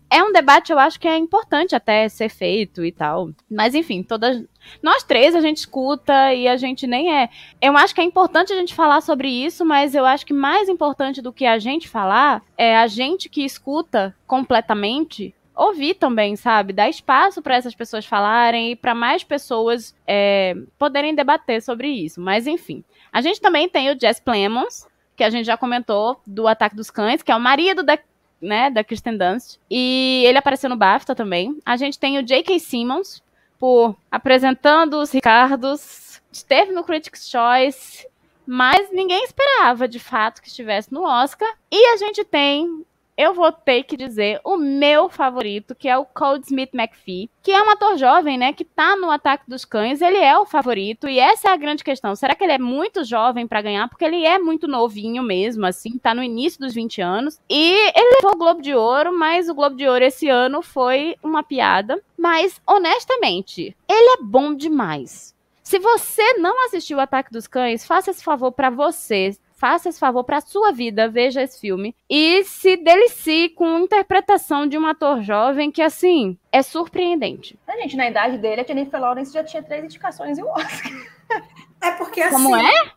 é um debate, eu acho que é importante até ser feito e tal. Mas enfim, todas nós três a gente escuta e a gente nem é. Eu acho que é importante a gente falar sobre isso, mas eu acho que mais importante do que a gente falar é a gente que escuta completamente ouvir também, sabe? Dar espaço para essas pessoas falarem e para mais pessoas é, poderem debater sobre isso. Mas enfim, a gente também tem o Jess Plemons, que a gente já comentou, do Ataque dos Cães, que é o marido da, né, da Kristen Dunst. E ele apareceu no BAFTA também. A gente tem o J.K. Simmons, por apresentando os Ricardos. Esteve no Critics' Choice, mas ninguém esperava, de fato, que estivesse no Oscar. E a gente tem eu vou ter que dizer o meu favorito, que é o Cold Smith McPhee, que é um ator jovem, né, que tá no Ataque dos Cães, ele é o favorito, e essa é a grande questão. Será que ele é muito jovem para ganhar? Porque ele é muito novinho mesmo, assim, tá no início dos 20 anos, e ele levou o Globo de Ouro, mas o Globo de Ouro esse ano foi uma piada. Mas, honestamente, ele é bom demais. Se você não assistiu o Ataque dos Cães, faça esse favor para você faça esse favor para sua vida, veja esse filme e se delicie com a interpretação de um ator jovem que, assim, é surpreendente. A gente, na idade dele, a Jennifer Lawrence já tinha três indicações e um Oscar. É porque assim. Como é?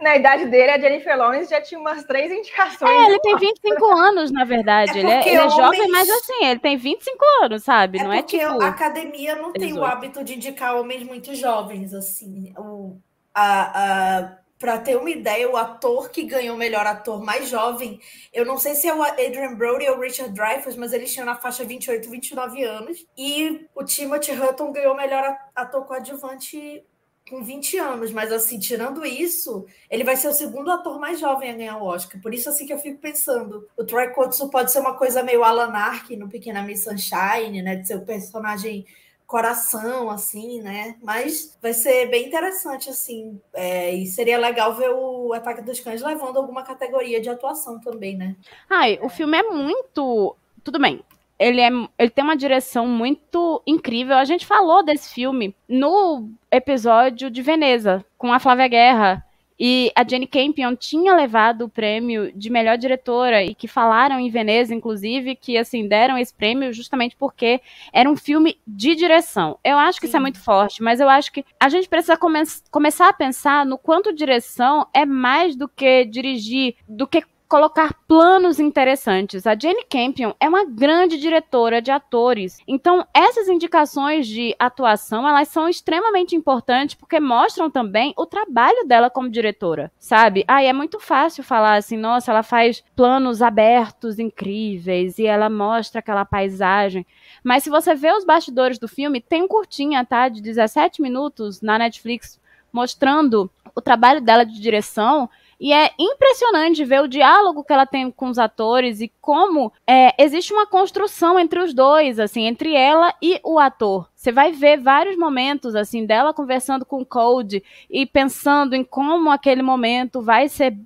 Na idade dele, a Jennifer Lawrence já tinha umas três indicações. É, ele tem 25 anos, na verdade. É ele, é, ele é jovem, mas assim, ele tem 25 anos, sabe? É não é porque tipo. a academia não tem 18. o hábito de indicar homens muito jovens, assim. O, a, a, para ter uma ideia, o ator que ganhou o melhor ator mais jovem, eu não sei se é o Adrian Brody ou o Richard Dreyfuss, mas eles tinham na faixa 28, 29 anos. E o Timothy Hutton ganhou o melhor ator coadjuvante com 20 anos, mas assim, tirando isso, ele vai ser o segundo ator mais jovem a ganhar o Oscar. Por isso assim que eu fico pensando, o Troy Kotsu pode ser uma coisa meio Alan Arkin no Pequena Miss Sunshine, né, de ser o personagem coração, assim, né? Mas vai ser bem interessante, assim. É, e seria legal ver o Ataque dos Cães levando alguma categoria de atuação também, né? Ai, o filme é muito. Tudo bem. Ele, é, ele tem uma direção muito incrível. A gente falou desse filme no episódio de Veneza, com a Flávia Guerra. E a Jenny Campion tinha levado o prêmio de melhor diretora e que falaram em Veneza, inclusive, que assim deram esse prêmio justamente porque era um filme de direção. Eu acho que isso é muito forte, mas eu acho que a gente precisa come começar a pensar no quanto direção é mais do que dirigir, do que colocar planos interessantes. A Jane Campion é uma grande diretora de atores. Então, essas indicações de atuação, elas são extremamente importantes porque mostram também o trabalho dela como diretora, sabe? Ah, é muito fácil falar assim, nossa, ela faz planos abertos incríveis e ela mostra aquela paisagem. Mas se você vê os bastidores do filme, tem um curtinha, tá, de 17 minutos na Netflix mostrando o trabalho dela de direção e é impressionante ver o diálogo que ela tem com os atores e como é, existe uma construção entre os dois, assim, entre ela e o ator. Você vai ver vários momentos, assim, dela conversando com o Code e pensando em como aquele momento vai ser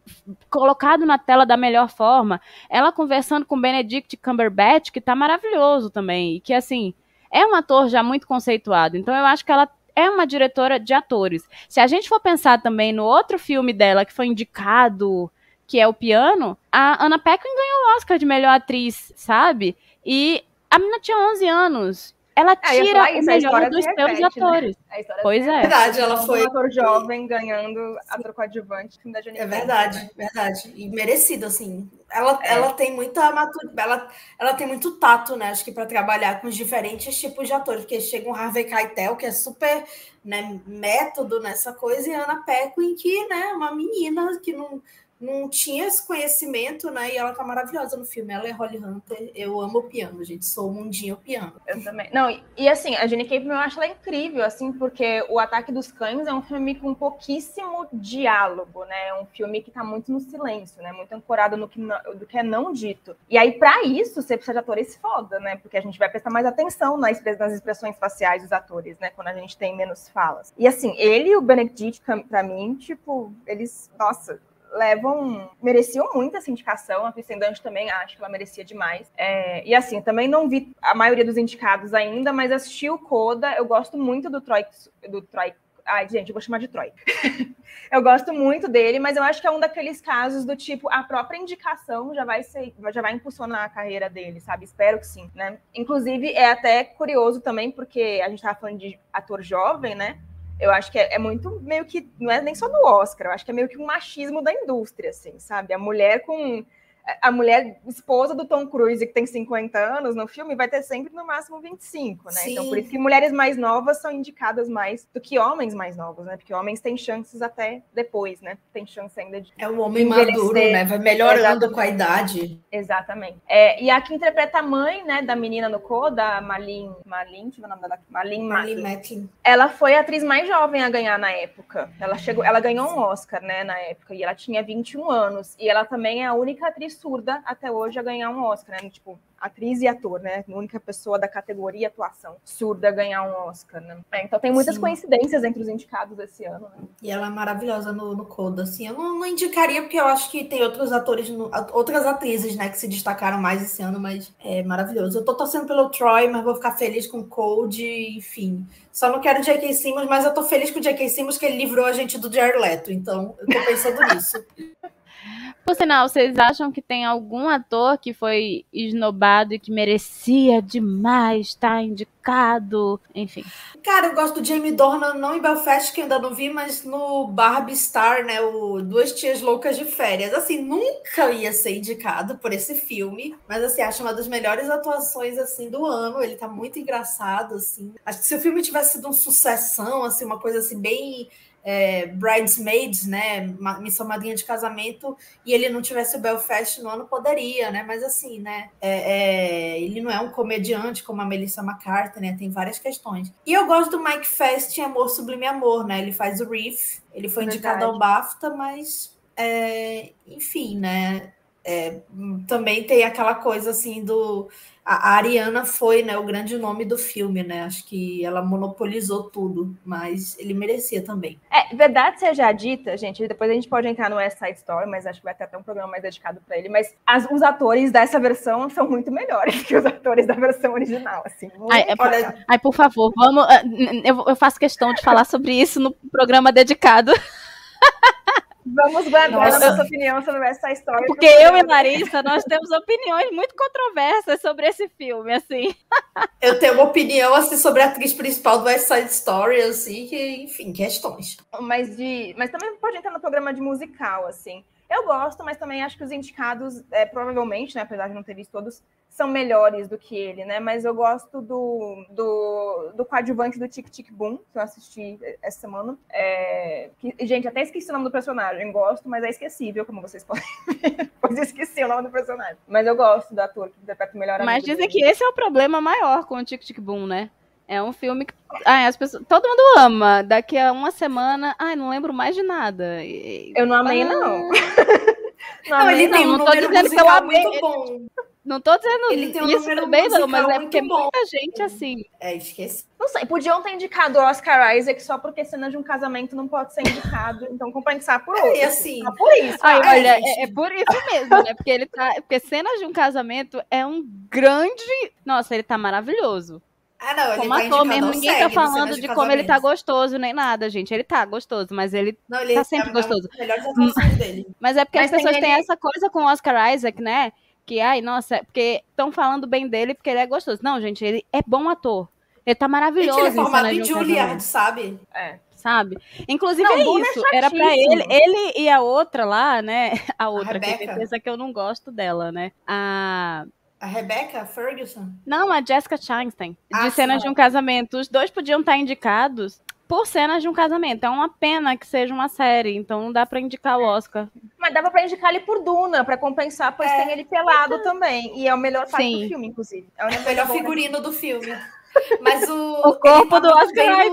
colocado na tela da melhor forma. Ela conversando com Benedict Cumberbatch, que tá maravilhoso também, e que, assim, é um ator já muito conceituado. Então eu acho que ela é uma diretora de atores. Se a gente for pensar também no outro filme dela que foi indicado, que é o Piano, a Anna Paquin ganhou o Oscar de melhor atriz, sabe? E a menina tinha 11 anos. Ela É, tira falar o isso, a melhor história dos se seus repete, né? atores. A história Pois se é. Verdade, ela foi. Um ator jovem ganhando ator coadjuvante da Jennifer. É verdade, verdade. E merecido, assim. Ela, ela tem muita matu... ela, ela tem muito tato, né? Acho que para trabalhar com os diferentes tipos de atores, porque chega um Harvey Keitel, que é super né, método nessa coisa, e a Ana Paquin, que né, é uma menina que não, não tinha esse conhecimento, né? E ela tá maravilhosa no filme. Ela é Holly Hunter. Eu amo o piano, gente. Sou o mundinho piano. Eu também. Não, e, assim, a Jenny Campion eu acho ela incrível, assim, porque O Ataque dos Cães é um filme com pouquíssimo diálogo, né? É um filme que tá muito no silêncio, né? Muito ancorado no que, não, do que é não dito. E aí, para isso, você precisa de atores foda, né? Porque a gente vai prestar mais atenção nas, nas expressões faciais dos atores, né? Quando a gente tem menos falas. E assim, ele e o Benedict, pra mim, tipo, eles, nossa, levam, mereciam muito essa indicação. A Kristen Dunst também acho que ela merecia demais. É, e assim, também não vi a maioria dos indicados ainda, mas assisti o Coda. Eu gosto muito do Troy, do Troy Ai, gente, eu vou chamar de Troy. eu gosto muito dele, mas eu acho que é um daqueles casos do tipo, a própria indicação já vai ser, já vai impulsionar a carreira dele, sabe? Espero que sim, né? Inclusive, é até curioso também, porque a gente tava falando de ator jovem, né? Eu acho que é, é muito meio que, não é nem só do Oscar, eu acho que é meio que um machismo da indústria, assim, sabe? A mulher com a mulher esposa do Tom Cruise, que tem 50 anos no filme, vai ter sempre no máximo 25, né? Sim. Então, por isso que mulheres mais novas são indicadas mais do que homens mais novos, né? Porque homens têm chances até depois, né? Tem chance ainda de. É o homem maduro, né? Vai melhorando Exatamente. com a idade. Exatamente. É, e a que interpreta a mãe, né, da menina no Coda, a Malin. Malin, deixa eu ver o nome dela. Malin Malin Matlin. Ela foi a atriz mais jovem a ganhar na época. Ela chegou, ela ganhou um Oscar, né, na época, e ela tinha 21 anos. E ela também é a única atriz surda até hoje a ganhar um Oscar, né? Tipo, atriz e ator, né? A única pessoa da categoria atuação surda a ganhar um Oscar, né? É, então tem muitas Sim. coincidências entre os indicados esse ano, né? E ela é maravilhosa no, no Coda, assim. Eu não, não, indicaria, porque eu acho que tem outros atores, no, outras atrizes, né, que se destacaram mais esse ano, mas é maravilhoso. Eu tô torcendo pelo Troy, mas vou ficar feliz com o Cold, enfim. Só não quero o J.K. Simmons, mas eu tô feliz com o J.K. Simmons que ele livrou a gente do Jared Leto, então eu tô pensando nisso. Por sinal, vocês acham que tem algum ator que foi esnobado e que merecia demais estar indicado? Enfim. Cara, eu gosto do Jamie Dornan, não em Belfast, que ainda não vi, mas no Barbie Star, né? O Duas Tias Loucas de Férias. Assim, nunca ia ser indicado por esse filme, mas assim, acho uma das melhores atuações, assim, do ano. Ele tá muito engraçado, assim. Acho que se o filme tivesse sido um sucessão, assim, uma coisa assim, bem é, Bridesmaids, né, Missão Madrinha de Casamento, e ele não tivesse o Belfast no ano, poderia, né, mas assim, né, é, é, ele não é um comediante como a Melissa McCarthy, né, tem várias questões. E eu gosto do Mike Fest em Amor Sublime Amor, né, ele faz o Reef, ele foi Verdade. indicado ao BAFTA, mas, é, enfim, né, é, também tem aquela coisa assim do a, Ariana foi né, o grande nome do filme, né? Acho que ela monopolizou tudo, mas ele merecia também. É, verdade seja dita, gente, depois a gente pode entrar no West Side Story, mas acho que vai ter até um programa mais dedicado para ele, mas as, os atores dessa versão são muito melhores que os atores da versão original, assim. Ai, é, olha... ai, por favor, vamos, ah, eu, eu faço questão de falar sobre isso no programa dedicado. Vamos guardar nossa. a nossa opinião sobre essa história. Porque eu e Larissa, nós temos opiniões muito controversas sobre esse filme, assim. Eu tenho uma opinião, assim, sobre a atriz principal do West Side Story, assim, que, enfim, questões. Mas, de, mas também pode entrar no programa de musical, assim. Eu gosto, mas também acho que os indicados, é, provavelmente, né, apesar de não ter visto todos, são melhores do que ele, né? Mas eu gosto do, do, do coadjuvante do Tic Tic Boom, que eu assisti essa semana. É, que, gente, até esqueci o nome do personagem. Gosto, mas é esquecível, como vocês podem ver. pois esqueci o nome do personagem. Mas eu gosto do ator que interpreta o melhor Mas dizem dele. que esse é o problema maior com o Tic Tic Boom, né? É um filme que ai, as pessoas, todo mundo ama. Daqui a uma semana, ai, não lembro mais de nada. Eu não amei, ah. não. não, não ele tem um não tô dizendo que eu amei. muito bom. Não tô dizendo ele tem um isso bem, não, mas é porque bom. muita gente assim. É, esqueci. Não sei, podiam ter indicado o Oscar Isaac só porque cena de um casamento não pode ser indicado, então compensar por outro. É, assim. Só por isso. Ai, olha, é, é, por isso mesmo, né? Porque ele tá. Porque cenas de um casamento é um grande. Nossa, ele tá maravilhoso. Ah, não, ele como tá ator mesmo, ninguém tá falando de, de como ele tá gostoso nem nada, gente. Ele tá gostoso, mas ele, não, ele tá sempre é gostoso. dele. Mas é porque mas as pessoas têm ele... essa coisa com o Oscar Isaac, né? Que, ai, nossa, porque estão falando bem dele porque ele é gostoso. Não, gente, ele é bom ator. Ele tá maravilhoso. Gente, ele é formado em Juilliard, sabe? É. Sabe? Inclusive não, é isso. É Era para ele, ele e a outra lá, né? A outra, a que certeza que eu não gosto dela, né? A a Rebecca Ferguson? Não, a Jessica Chastain. De ah, cenas de um casamento. Os dois podiam estar indicados por cenas de um casamento. É uma pena que seja uma série, então não dá para indicar o Oscar. Mas dava para indicar ele por Duna, para compensar, pois é. tem ele pelado também. E é o melhor parte do filme, inclusive. É o melhor figurino do filme. Mas o. O corpo tá do Oscar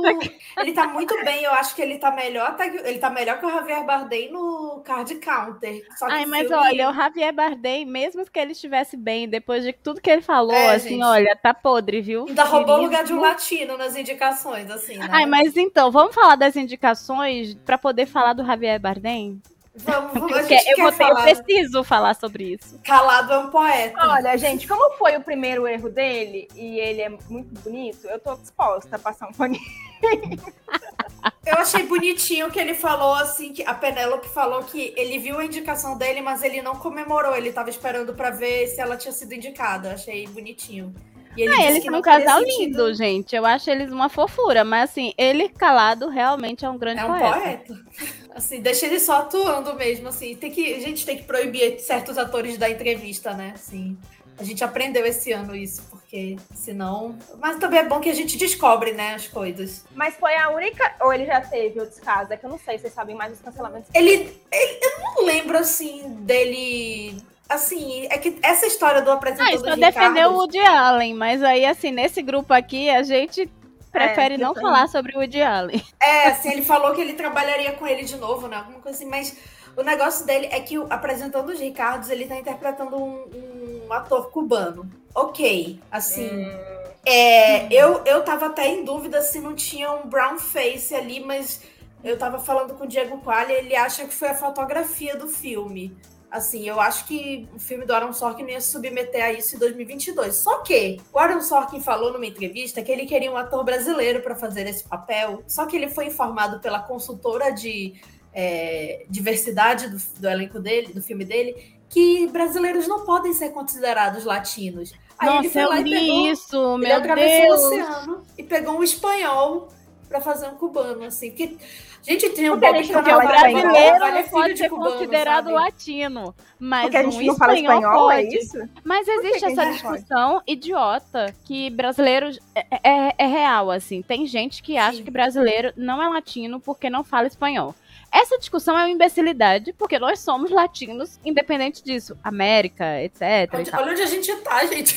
Ele tá muito bem, eu acho que ele tá melhor. Ele tá melhor que o Javier Bardem no Card Counter. Ai, mas filme... olha, o Javier Bardem, mesmo que ele estivesse bem, depois de tudo que ele falou, é, assim, gente. olha, tá podre, viu? Ainda roubou o lugar de um latino nas indicações, assim, né? Ai, mas então, vamos falar das indicações para poder falar do Javier Bardem? Vamos, vamos. A Porque gente eu, vou ter- eu falar. preciso falar sobre isso. Calado é um poeta. Olha, gente, como foi o primeiro erro dele e ele é muito bonito, eu tô disposta a passar um paninho. Eu achei bonitinho que ele falou assim, que a Penélope falou que ele viu a indicação dele, mas ele não comemorou. Ele tava esperando pra ver se ela tinha sido indicada. Eu achei bonitinho. E ele Ah, eles que são um casal sentido. lindo, gente. Eu acho eles uma fofura, mas assim, ele calado realmente é um grande É um poeta. poeta. Assim, deixa ele só atuando mesmo, assim. Tem que, a gente tem que proibir certos atores da entrevista, né? Assim, a gente aprendeu esse ano isso, porque senão... Mas também é bom que a gente descobre, né, as coisas. Mas foi a única. Ou ele já teve outros casos? É que eu não sei, vocês sabem mais dos cancelamentos. Ele, ele- eu não lembro, assim, dele... Assim, é que essa história do Ah, apresentador isso pra Ricardo- defender o Woody Allen, mas aí, assim, nesse grupo aqui, a gente prefere É, não falar sobre o Woody Allen. É, assim, ele falou que ele trabalharia com ele de novo, né? Alguma coisa assim, mas o negócio dele é que o, apresentando os Ricardos, ele tá interpretando um, um ator cubano. Ok, assim. É, eu, eu tava até em dúvida se não tinha um brown face ali, mas eu tava falando com o Diego Quali, ele acha que foi a fotografia do filme. Assim, eu acho que o filme do Aaron Sorkin não ia se submeter a isso em 2022. Só que o Aaron Sorkin falou numa entrevista que ele queria um ator brasileiro para fazer esse papel. Só que ele foi informado pela consultora de é, diversidade do, do elenco dele, do filme dele, que brasileiros não podem ser considerados latinos. Aí ele Nossa, foi eu lá e pegou, isso, ele meu atravessou Deus. o oceano e pegou um espanhol para fazer um cubano, assim. Porque, gente, tem um Bob não Porque o brasileiro vale não filho pode de ser cubano, considerado sabe? latino, mas Porque a um gente não fala espanhol, é pode. isso? Mas existe essa gente pode? discussão idiota que brasileiros é, é- é real, assim. Tem gente que acha Sim. que brasileiro não é latino porque não fala espanhol. Essa discussão é uma imbecilidade, porque nós somos latinos, independente disso. América, etc. olha onde a gente tá, gente.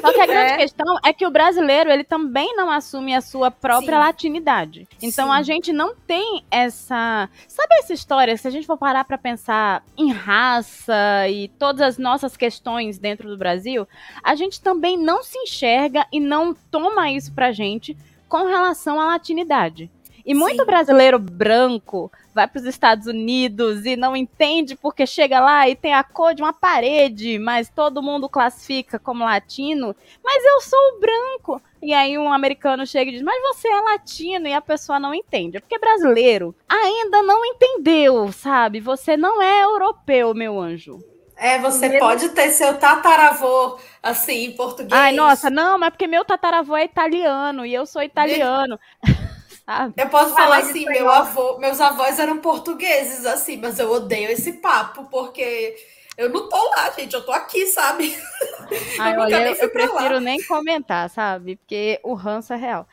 Só que a grande É. questão é que o brasileiro, ele também não assume a sua própria Sim. latinidade. Então Sim. a gente não tem essa. Sabe essa história? Se a gente for parar pra pensar em raça e todas as nossas questões dentro do Brasil, a gente também não se enxerga e não toma isso pra gente com relação à latinidade. E muito Sim. brasileiro branco vai para os Estados Unidos e não entende porque chega lá e tem a cor de uma parede, mas todo mundo classifica como latino. Mas eu sou branco. E aí um americano chega e diz: Mas você é latino e a pessoa não entende. É porque brasileiro ainda não entendeu, sabe? Você não é europeu, meu anjo. É, você Mesmo- pode ter seu tataravô, assim, em português. Ai, nossa, não, mas porque meu tataravô é italiano e eu sou italiano. Sabe? Eu posso Ah, falar assim, meu avô, meus avós eram portugueses, assim, mas eu odeio esse papo, porque eu não tô lá, gente, eu tô aqui, sabe? Ai, nunca olha, eu, eu pra lá. prefiro nem comentar, sabe? Porque o ranço é real.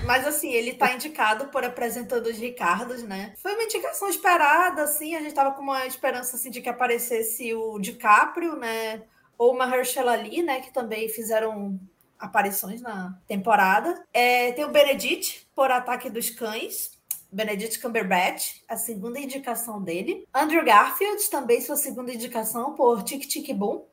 Mas assim, ele tá indicado por apresentando os Ricardos, né? Foi uma indicação esperada, assim, a gente tava com uma esperança assim de que aparecesse o DiCaprio, né? Ou uma Herschel Ali, né? Que também fizeram aparições na temporada. É, tem o Benedict por Ataque dos Cães. Benedict Cumberbatch, a segunda indicação dele. Andrew Garfield, também sua segunda indicação por Tic Tic Boom.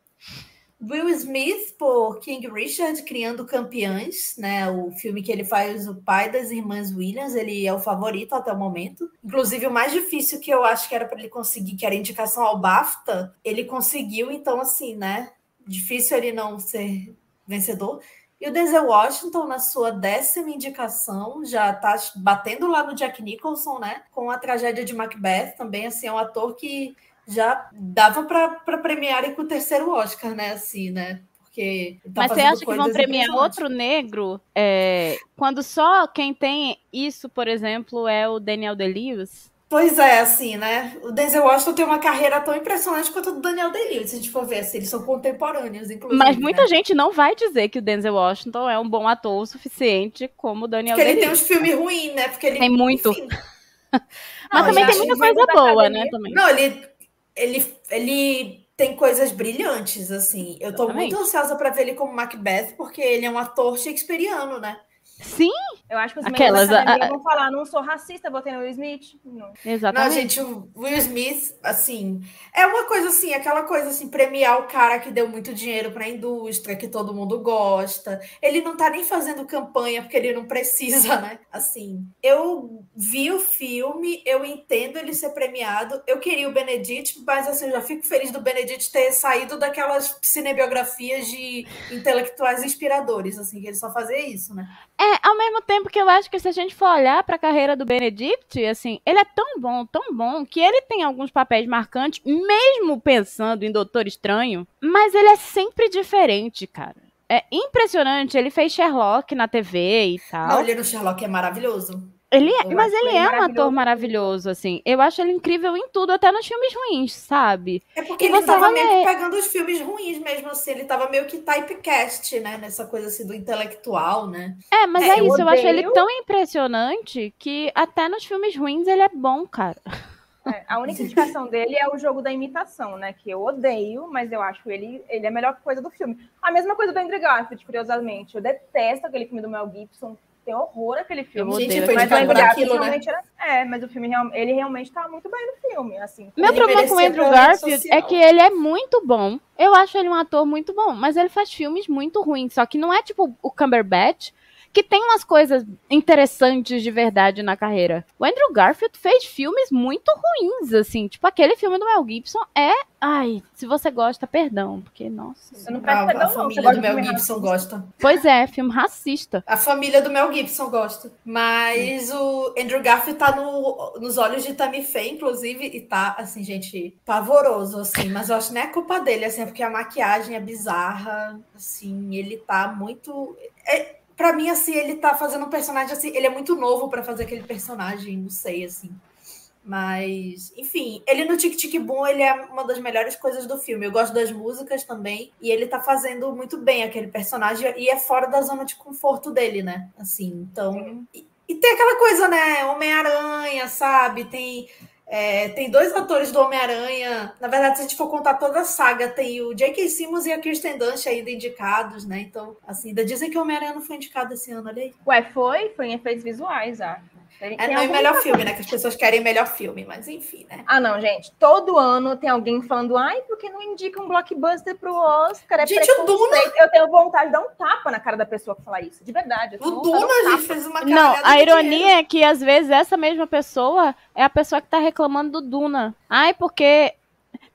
Will Smith por King Richard, Criando Campeãs, né? O filme que ele faz o pai das irmãs Williams, ele é o favorito até o momento. Inclusive, o mais difícil que eu acho que era para ele conseguir, que era a indicação ao BAFTA, ele conseguiu, então, assim, né? Difícil ele não ser vencedor. E o Denzel Washington, na sua décima indicação, já tá batendo lá no Jack Nicholson, né? Com a tragédia de Macbeth, também, assim, é um ator que já dava para premiar com o terceiro Oscar, né? Assim, né? Porque. tá Mas você acha que vão premiar outro negro é, quando só quem tem isso, por exemplo, é o Daniel Day-Lewis? Pois é, assim, né? O Denzel Washington tem uma carreira tão impressionante quanto a do Daniel Day-Lewis, se a gente for ver, assim, eles são contemporâneos, inclusive. Mas muita né? gente não vai dizer que o Denzel Washington é um bom ator o suficiente como o Daniel Porque ele tem Day-Lewis. uns filmes ruins, né? Porque ele Tem muito. enfim. Mas Não, também tem muita coisa boa, né? Também. Não, ele, ele, ele tem coisas brilhantes, assim. Eu tô Exatamente. muito ansiosa para ver ele como Macbeth, porque ele é um ator shakespeariano, né? Sim, Eu acho que os Aquelas, academia a- a- vão falar, não sou racista, votei no Will Smith. Não. Não, exatamente. gente, o Will Smith, assim, é uma coisa assim, aquela coisa assim, premiar o cara que deu muito dinheiro para a indústria, que todo mundo gosta. Ele não tá nem fazendo campanha porque ele não precisa, né? Assim, eu vi o filme, eu entendo ele ser premiado. Eu queria o Benedict, mas assim, eu já fico feliz do Benedict ter saído daquelas cinebiografias de intelectuais inspiradores, assim, que ele só fazia isso, né? É, ao mesmo tempo que eu acho que se a gente for olhar pra carreira do Benedict, assim, ele é tão bom, tão bom, que ele tem alguns papéis marcantes, mesmo pensando em Doutor Estranho, mas ele é sempre diferente, cara. É impressionante, ele fez Sherlock na TV e tal. Não, no Sherlock é maravilhoso. Ele é- Eu mas ele ele é um ator maravilhoso. assim. Eu acho ele incrível em tudo, até nos filmes ruins, sabe? É porque E ele você tava olha- meio que pegando os filmes ruins mesmo, assim. Ele tava meio que typecast, né? Nessa coisa assim do intelectual, né? É, mas É, é, eu isso, eu acho ele odeio- tão impressionante que até nos filmes ruins ele é bom, cara. É, a única indicação dele é o jogo da imitação, né? Que eu odeio, mas eu acho ele, ele é a melhor coisa do filme. A mesma coisa do Andrew Garfield, curiosamente. Eu detesto aquele filme do Mel Gibson. Tenho horror aquele filme. Gente, odeio foi Mas o aquilo, né? realmente era. É, mas o filme ele realmente tá muito bem no filme. Assim. Meu problema com o Andrew Garfield social. é que ele é muito bom. Eu acho ele um ator muito bom, mas ele faz filmes muito ruins. Só que não é tipo o Cumberbatch, que tem umas coisas interessantes de verdade na carreira. O Andrew Garfield fez filmes muito ruins, assim. Tipo, aquele filme do Mel Gibson é. Ai, se você gosta, perdão, porque, nossa. Eu não peço A, perdão, a não, você família gosta do Mel Gibson racista. gosta. Pois é, filme racista. A família do Mel Gibson gosta. Mas o Andrew Garfield tá no, nos olhos de Tammy Faye, inclusive, e tá, assim, gente, pavoroso, assim. Mas eu acho que não é culpa dele, assim, é porque a maquiagem é bizarra, assim, ele tá muito... É, pra mim, assim, ele tá fazendo um personagem, assim, ele é muito novo pra fazer aquele personagem, não sei, assim. Mas, enfim, ele no Tic Tic Boom, ele é uma das melhores coisas do filme. Eu gosto das músicas também, e ele tá fazendo muito bem aquele personagem, e é fora da zona de conforto dele, né? Assim, então. E, e tem aquela coisa, né? Homem-Aranha, sabe? Tem. É, tem dois atores do Homem-Aranha. Na verdade, se a gente for contar toda a saga, tem o J.K. Simmons e a Kirsten Dunst ainda indicados, né? Então, assim, ainda dizem que o Homem-Aranha não foi indicado esse ano, aí. Ué, foi? Foi em efeitos visuais, acho. É não é melhor filme, né? Que as pessoas querem melhor filme, mas enfim, né? Ah, não, gente. Todo ano tem alguém falando, ai, porque não indica um blockbuster pro Oscar? É Gente, o preconceito." Eu tenho vontade de dar um tapa na cara da pessoa que fala isso. De verdade. O um Duna, tapa. gente, fez uma Não, a ironia dinheiro. é que às vezes essa mesma pessoa é a pessoa que tá reclamando do Duna. Ai, porque.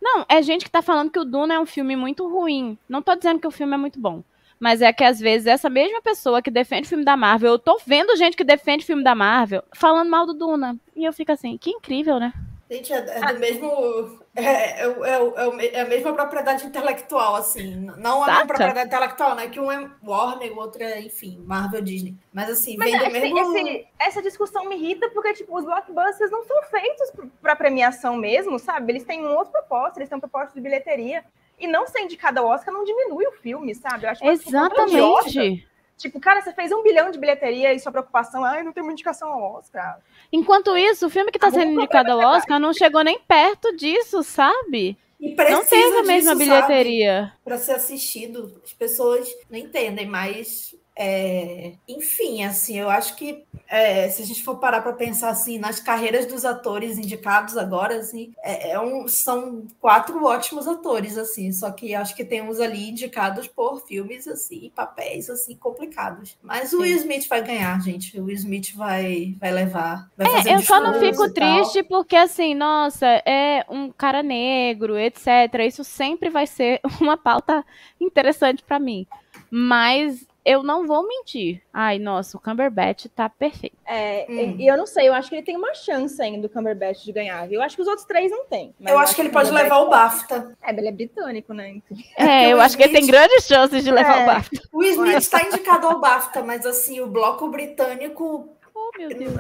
Não, é gente que tá falando que o Duna é um filme muito ruim. Não tô dizendo que o filme é muito bom. Mas é que às vezes essa mesma pessoa que defende o filme da Marvel, eu tô vendo gente que defende o filme da Marvel falando mal do Duna. E eu fico assim, que incrível, né? Gente, é, é do mesmo. É, é, é, é é a mesma propriedade intelectual, assim. Não a mesma propriedade intelectual, né? Que um é Warner, o outro é, enfim, Marvel Disney. Mas assim, Mas vem do mesmo. esse- essa discussão me irrita porque, tipo, os blockbusters não são feitos para premiação mesmo, sabe? Eles têm um outro propósito, eles têm um propósito de bilheteria. E não ser indicado ao Oscar não diminui o filme, sabe? Eu acho. Exatamente. Tipo, cara, você fez um bilhão de bilheteria e sua preocupação, ai, não tem uma indicação ao Oscar. Enquanto isso, o filme que tá Arruma sendo indicado ao Oscar não chegou nem perto disso, sabe? E precisa Não teve a mesma disso, bilheteria. para ser assistido. As pessoas não entendem, mas é, enfim, assim, eu acho que é, se a gente for parar para pensar assim nas carreiras dos atores indicados agora, assim, é, é um- são quatro ótimos atores, assim, só que acho que tem uns ali indicados por filmes assim, papéis assim complicados. Mas o Sim. Will Smith vai ganhar, gente. O Will Smith vai, vai levar, vai fazer É, um eu só não fico triste porque, assim, nossa, é um cara negro, etc. Isso sempre vai ser uma pauta interessante pra mim. Mas eu não vou mentir. Ai, nossa, o Cumberbatch tá perfeito. É, Hum. e, eu não sei, eu acho que ele tem uma chance ainda do Cumberbatch de ganhar. viu? Eu acho que os outros três não tem. mas Eu acho que ele pode levar o. BAFTA. É, ele é britânico, né? Então- É, eu o acho que ele tem Smith- grandes chances de levar É. o BAFTA. O Smith está indicado ao BAFTA, mas assim, o bloco britânico Oh.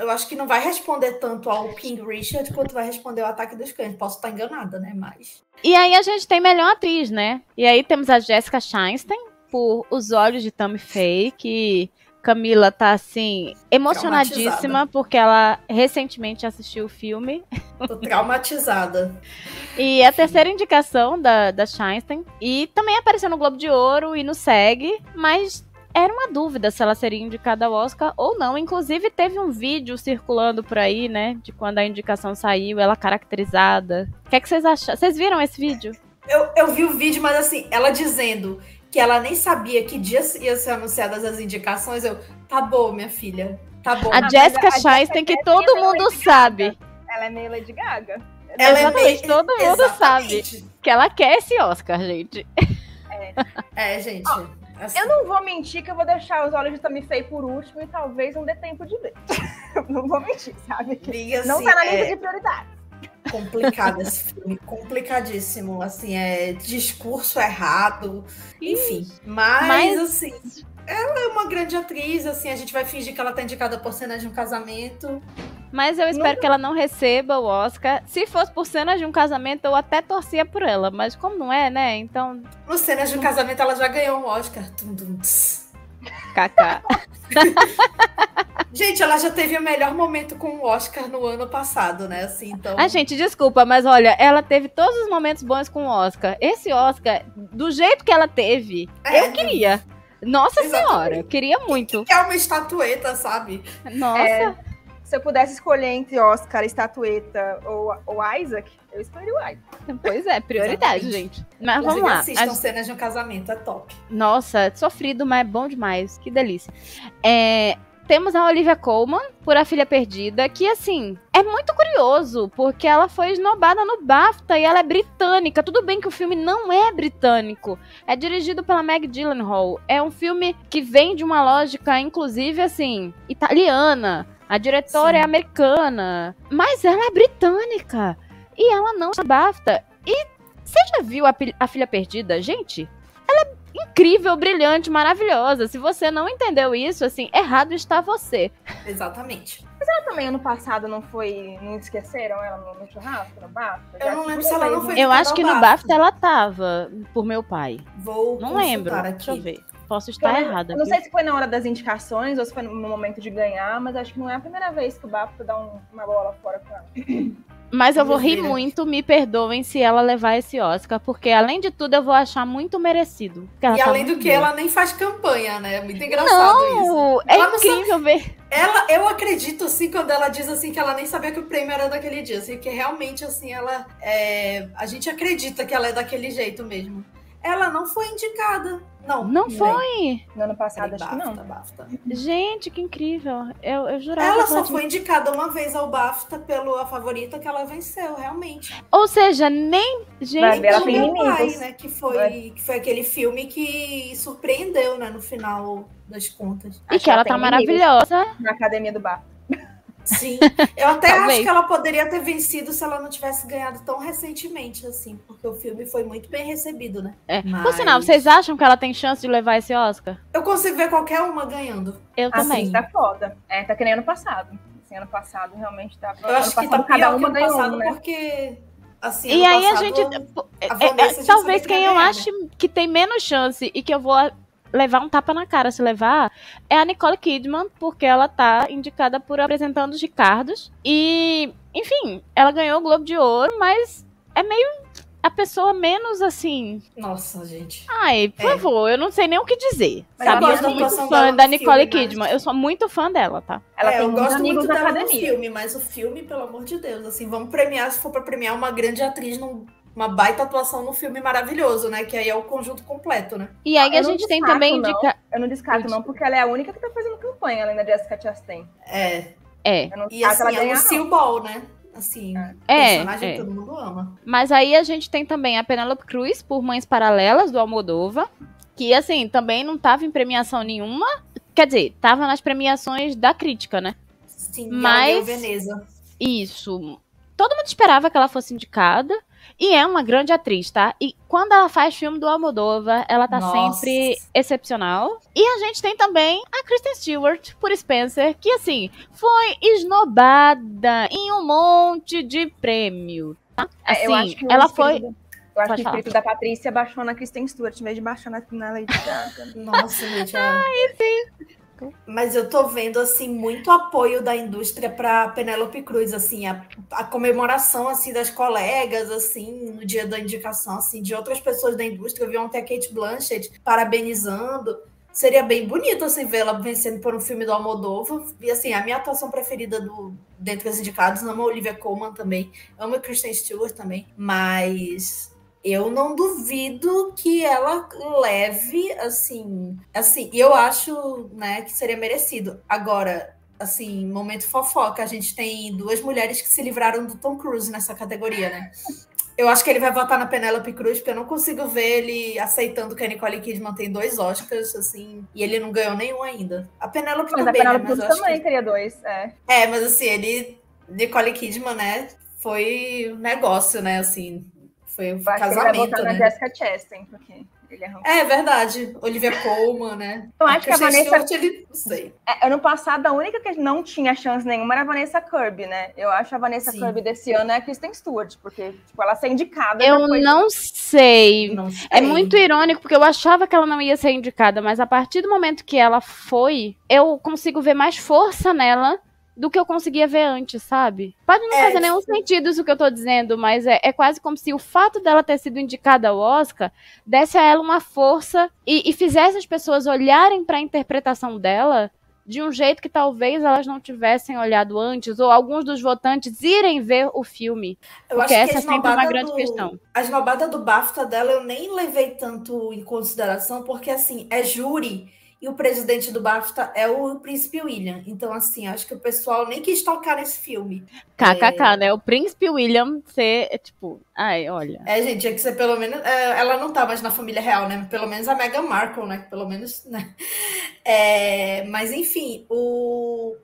Eu acho que não vai responder tanto ao King Richard quanto vai responder ao Ataque dos Cães. Posso estar enganada, né? Mas. E aí a gente tem melhor atriz, né? E aí temos a Jessica Chastain por Os Olhos de Tammy Faye, que Camila tá assim emocionadíssima porque ela recentemente assistiu o filme. Tô traumatizada. E é a terceira indicação da, da Chastain. E também apareceu no Globo de Ouro e no SEG, mas era uma dúvida se ela seria indicada ao Oscar ou não. Inclusive, teve um vídeo circulando por aí, né? De quando a indicação saiu, ela caracterizada. O que, é que vocês acharam? Vocês viram esse vídeo? Eu, eu vi o vídeo, mas assim, ela dizendo que ela nem sabia que dia ia ser anunciadas as indicações, eu, tá bom, minha filha. Tá bom. A Jessica Chastain, que todo mundo sabe. Ela é meio Lady Gaga. Ela é Exatamente, meio- todo mundo sabe Exatamente. que ela quer esse Oscar, gente. É, gente. assim, Eu não vou mentir que eu vou deixar os olhos de Tammy Faye por último e talvez não dê tempo de ver. não vou mentir, sabe? Amiga, Não assim, tá na lista é de prioridades. Complicado esse filme, complicadíssimo, assim, é discurso errado, enfim. Mas, Mas- assim, ela é uma grande atriz, assim, a gente vai fingir que ela tá indicada por cena de um casamento. Mas eu espero que ela não receba o Oscar. Se fosse por cena de um casamento, eu até torcia por ela. Mas como não é, né? Então, No cenas de um casamento ela já ganhou um Oscar. Tum, tum, tss. Kaká. Gente, ela já teve o melhor momento com o Oscar no ano passado, né? Assim, então. Ah, gente, desculpa, mas olha, ela teve todos os momentos bons com o Oscar. Esse Oscar, do jeito que ela teve, É, eu queria. Nossa Exatamente. senhora, eu queria muito. É uma estatueta, sabe? Nossa. É, se eu pudesse escolher entre Oscar, estatueta ou, ou Isaac, eu escolheria o Isaac. Pois é, prioridade, Exatamente. gente. Mas vamos Inclusive, lá. Assistam A- cenas de um casamento, é top. Nossa, sofrido, mas é bom demais. Que delícia. É, temos a Olivia Colman por A Filha Perdida, que assim, é muito curioso, porque ela foi esnobada no BAFTA e ela é britânica. Tudo bem que o filme não é britânico. É dirigido pela Meg Gyllenhaal. É um filme que vem de uma lógica, inclusive, assim, italiana. A diretora Sim. é americana. Mas ela é britânica. E ela não é BAFTA. E você já viu a, a Filha Perdida? Gente, ela é incrível, brilhante, maravilhosa. Se você não entendeu isso, assim, errado está você. Exatamente. Ela também ano passado não foi. Não esqueceram ela no, churrasco, no BAFTA? Eu Já não lembro se ela não né? foi- Eu acho que no BAFTA. Ela tava, por meu pai. Vou Não lembro. aqui. Deixa eu ver. Posso eu estar não- errada. Eu não viu? sei se foi na hora das indicações ou se foi no momento de ganhar, mas acho que não é a primeira vez que o BAFTA dá um- uma bola fora com ela. Mas eu vou rir muito, me perdoem se ela levar esse Oscar, porque além de tudo eu vou achar muito merecido. E tá além do que, boa. ela nem faz campanha, né? É muito engraçado isso. Não, é Ela não sabe- incrível ver. Ela, eu acredito, assim, quando ela diz assim que ela nem sabia que o prêmio era daquele dia, assim, que realmente, assim, ela. é, a gente acredita que ela é daquele jeito mesmo. Ela não foi indicada. Não. Não peraí, foi. No ano passado, acho que não. BAFTA, BAFTA. Gente, que incrível. Eu, eu jurava Ela só ela foi indicada uma vez ao BAFTA pelo A Favorita que ela venceu, realmente. Ou seja, nem. Gente. ver, ela tem meu pai, né? Que foi, Vai. que foi aquele filme que surpreendeu, né? No final das contas. E Acho que ela tem tá inimigos maravilhosa. Na academia do BAFTA. Sim. Eu até acho que ela poderia ter vencido se ela não tivesse ganhado tão recentemente, assim, porque o filme foi muito bem recebido, né? É. Por Mas- sinal, vocês acham que ela tem chance de levar esse Oscar? Eu consigo ver qualquer uma ganhando. Eu também. Assim, tá foda. É, tá que nem ano passado. Assim, ano passado realmente tá. Eu ano acho que tá cada pior que uma ano ganhou passado, um, né? porque. Assim, E aí a passado, gente. é- a é- é- talvez quem eu ganhar, ache que tem menos chance e que eu vou levar um tapa na cara se levar é a Nicole Kidman, porque ela tá indicada por apresentando os Ricardos. E, enfim, ela ganhou o Globo de Ouro, mas é meio a pessoa menos assim. Nossa, gente. Ai, por É. favor, eu não sei nem o que dizer. Mas Sabe? eu Eu sou da muito fã da Nicole filme, mas- Kidman. Eu sou muito fã dela, tá? Ela É, tem eu gosto muito da dela no academia. filme, mas o filme, pelo amor de Deus, assim, vamos premiar, se for pra premiar uma grande atriz num uma baita atuação num filme maravilhoso, né? Que aí é o conjunto completo, né? E aí Eu a gente tem também não. indica. Eu não descarto, não, porque ela é a única que tá fazendo campanha além da Jessica Chastain. É. É, E assim, ela a ganhar, não. Lucille Ball, né? Assim, É, personagem é. que todo mundo ama. Mas aí a gente tem também a Penélope Cruz por Mães Paralelas, do Almodova. Que, assim, também não tava em premiação nenhuma. Quer dizer, tava nas premiações da crítica, né? Sim, Mas- Veneza. Isso. Todo mundo esperava que ela fosse indicada. E é uma grande atriz, tá? E quando ela faz filme do Almodova, ela tá Nossa. sempre excepcional. E a gente tem também a Kristen Stewart por Spencer, que assim, foi esnobada em um monte de prêmio. Tá? É, Assim, eu acho que ela foi. Eu acho Pode que o falar. espírito da Patrícia baixou na Kristen Stewart, em vez de baixar na, na Lady Gaga. Nossa, gente. É... Mas eu tô vendo, assim, muito apoio da indústria pra Penélope Cruz, assim, a, a comemoração, assim, das colegas, assim, no dia da indicação, assim, de outras pessoas da indústria. Eu vi ontem a Kate Blanchett parabenizando, seria bem bonito assim vê-la vencendo por um filme do Almodóvar. E assim, a minha atuação preferida do dentre os indicados, amo a Olivia Colman também, amo a Kristen Stewart também, mas eu não duvido que ela leve assim, assim, eu acho, né, que seria merecido. Agora, assim, momento fofoca, a gente tem duas mulheres que se livraram do Tom Cruise nessa categoria, né? Eu acho que ele vai votar na Penélope Cruz, porque eu não consigo ver ele aceitando que a Nicole Kidman tem dois Oscars, assim, e ele não ganhou nenhum ainda. A Penélope Mas também, a Penélope né? Cruz também que... teria dois, é. É, mas assim, ele... Nicole Kidman, né? Foi um negócio, né? Assim, foi um Eu acho que ele vai casamento, votar na né? Jessica Chastain, porque ele arrancou. É verdade. Olivia Colman, né? Eu acho que a Vanessa- Stewart, ele... Não sei. É, ano passado, a única que não tinha chance nenhuma era a Vanessa Kirby, né? Eu acho a Vanessa Sim. Kirby desse ano é a Kristen Stewart, porque, tipo, ela ser indicada. Eu foi- não sei. Não sei. É muito irônico, porque eu achava que ela não ia ser indicada, mas a partir do momento que ela foi, eu consigo ver mais força nela do que eu conseguia ver antes, sabe? Pode não É, fazer nenhum sentido isso que eu tô dizendo, mas é, é quase como se o fato dela ter sido indicada ao Oscar desse a ela uma força e, e fizesse as pessoas olharem pra interpretação dela de um jeito que talvez elas não tivessem olhado antes, ou alguns dos votantes irem ver o filme. Eu Porque essa que é a sempre uma grande do- questão. A esnobada do BAFTA dela eu nem levei tanto em consideração, porque assim, é júri e o presidente do BAFTA é o príncipe William. Então, assim, acho que o pessoal nem quis tocar nesse filme. KKK, né? O príncipe William ser, é, tipo, ai, olha. É, gente, tinha que ser pelo menos. é, ela não tá mais na família real, né? Pelo menos a Meghan Markle, né? Pelo menos, né? É, mas, enfim, o.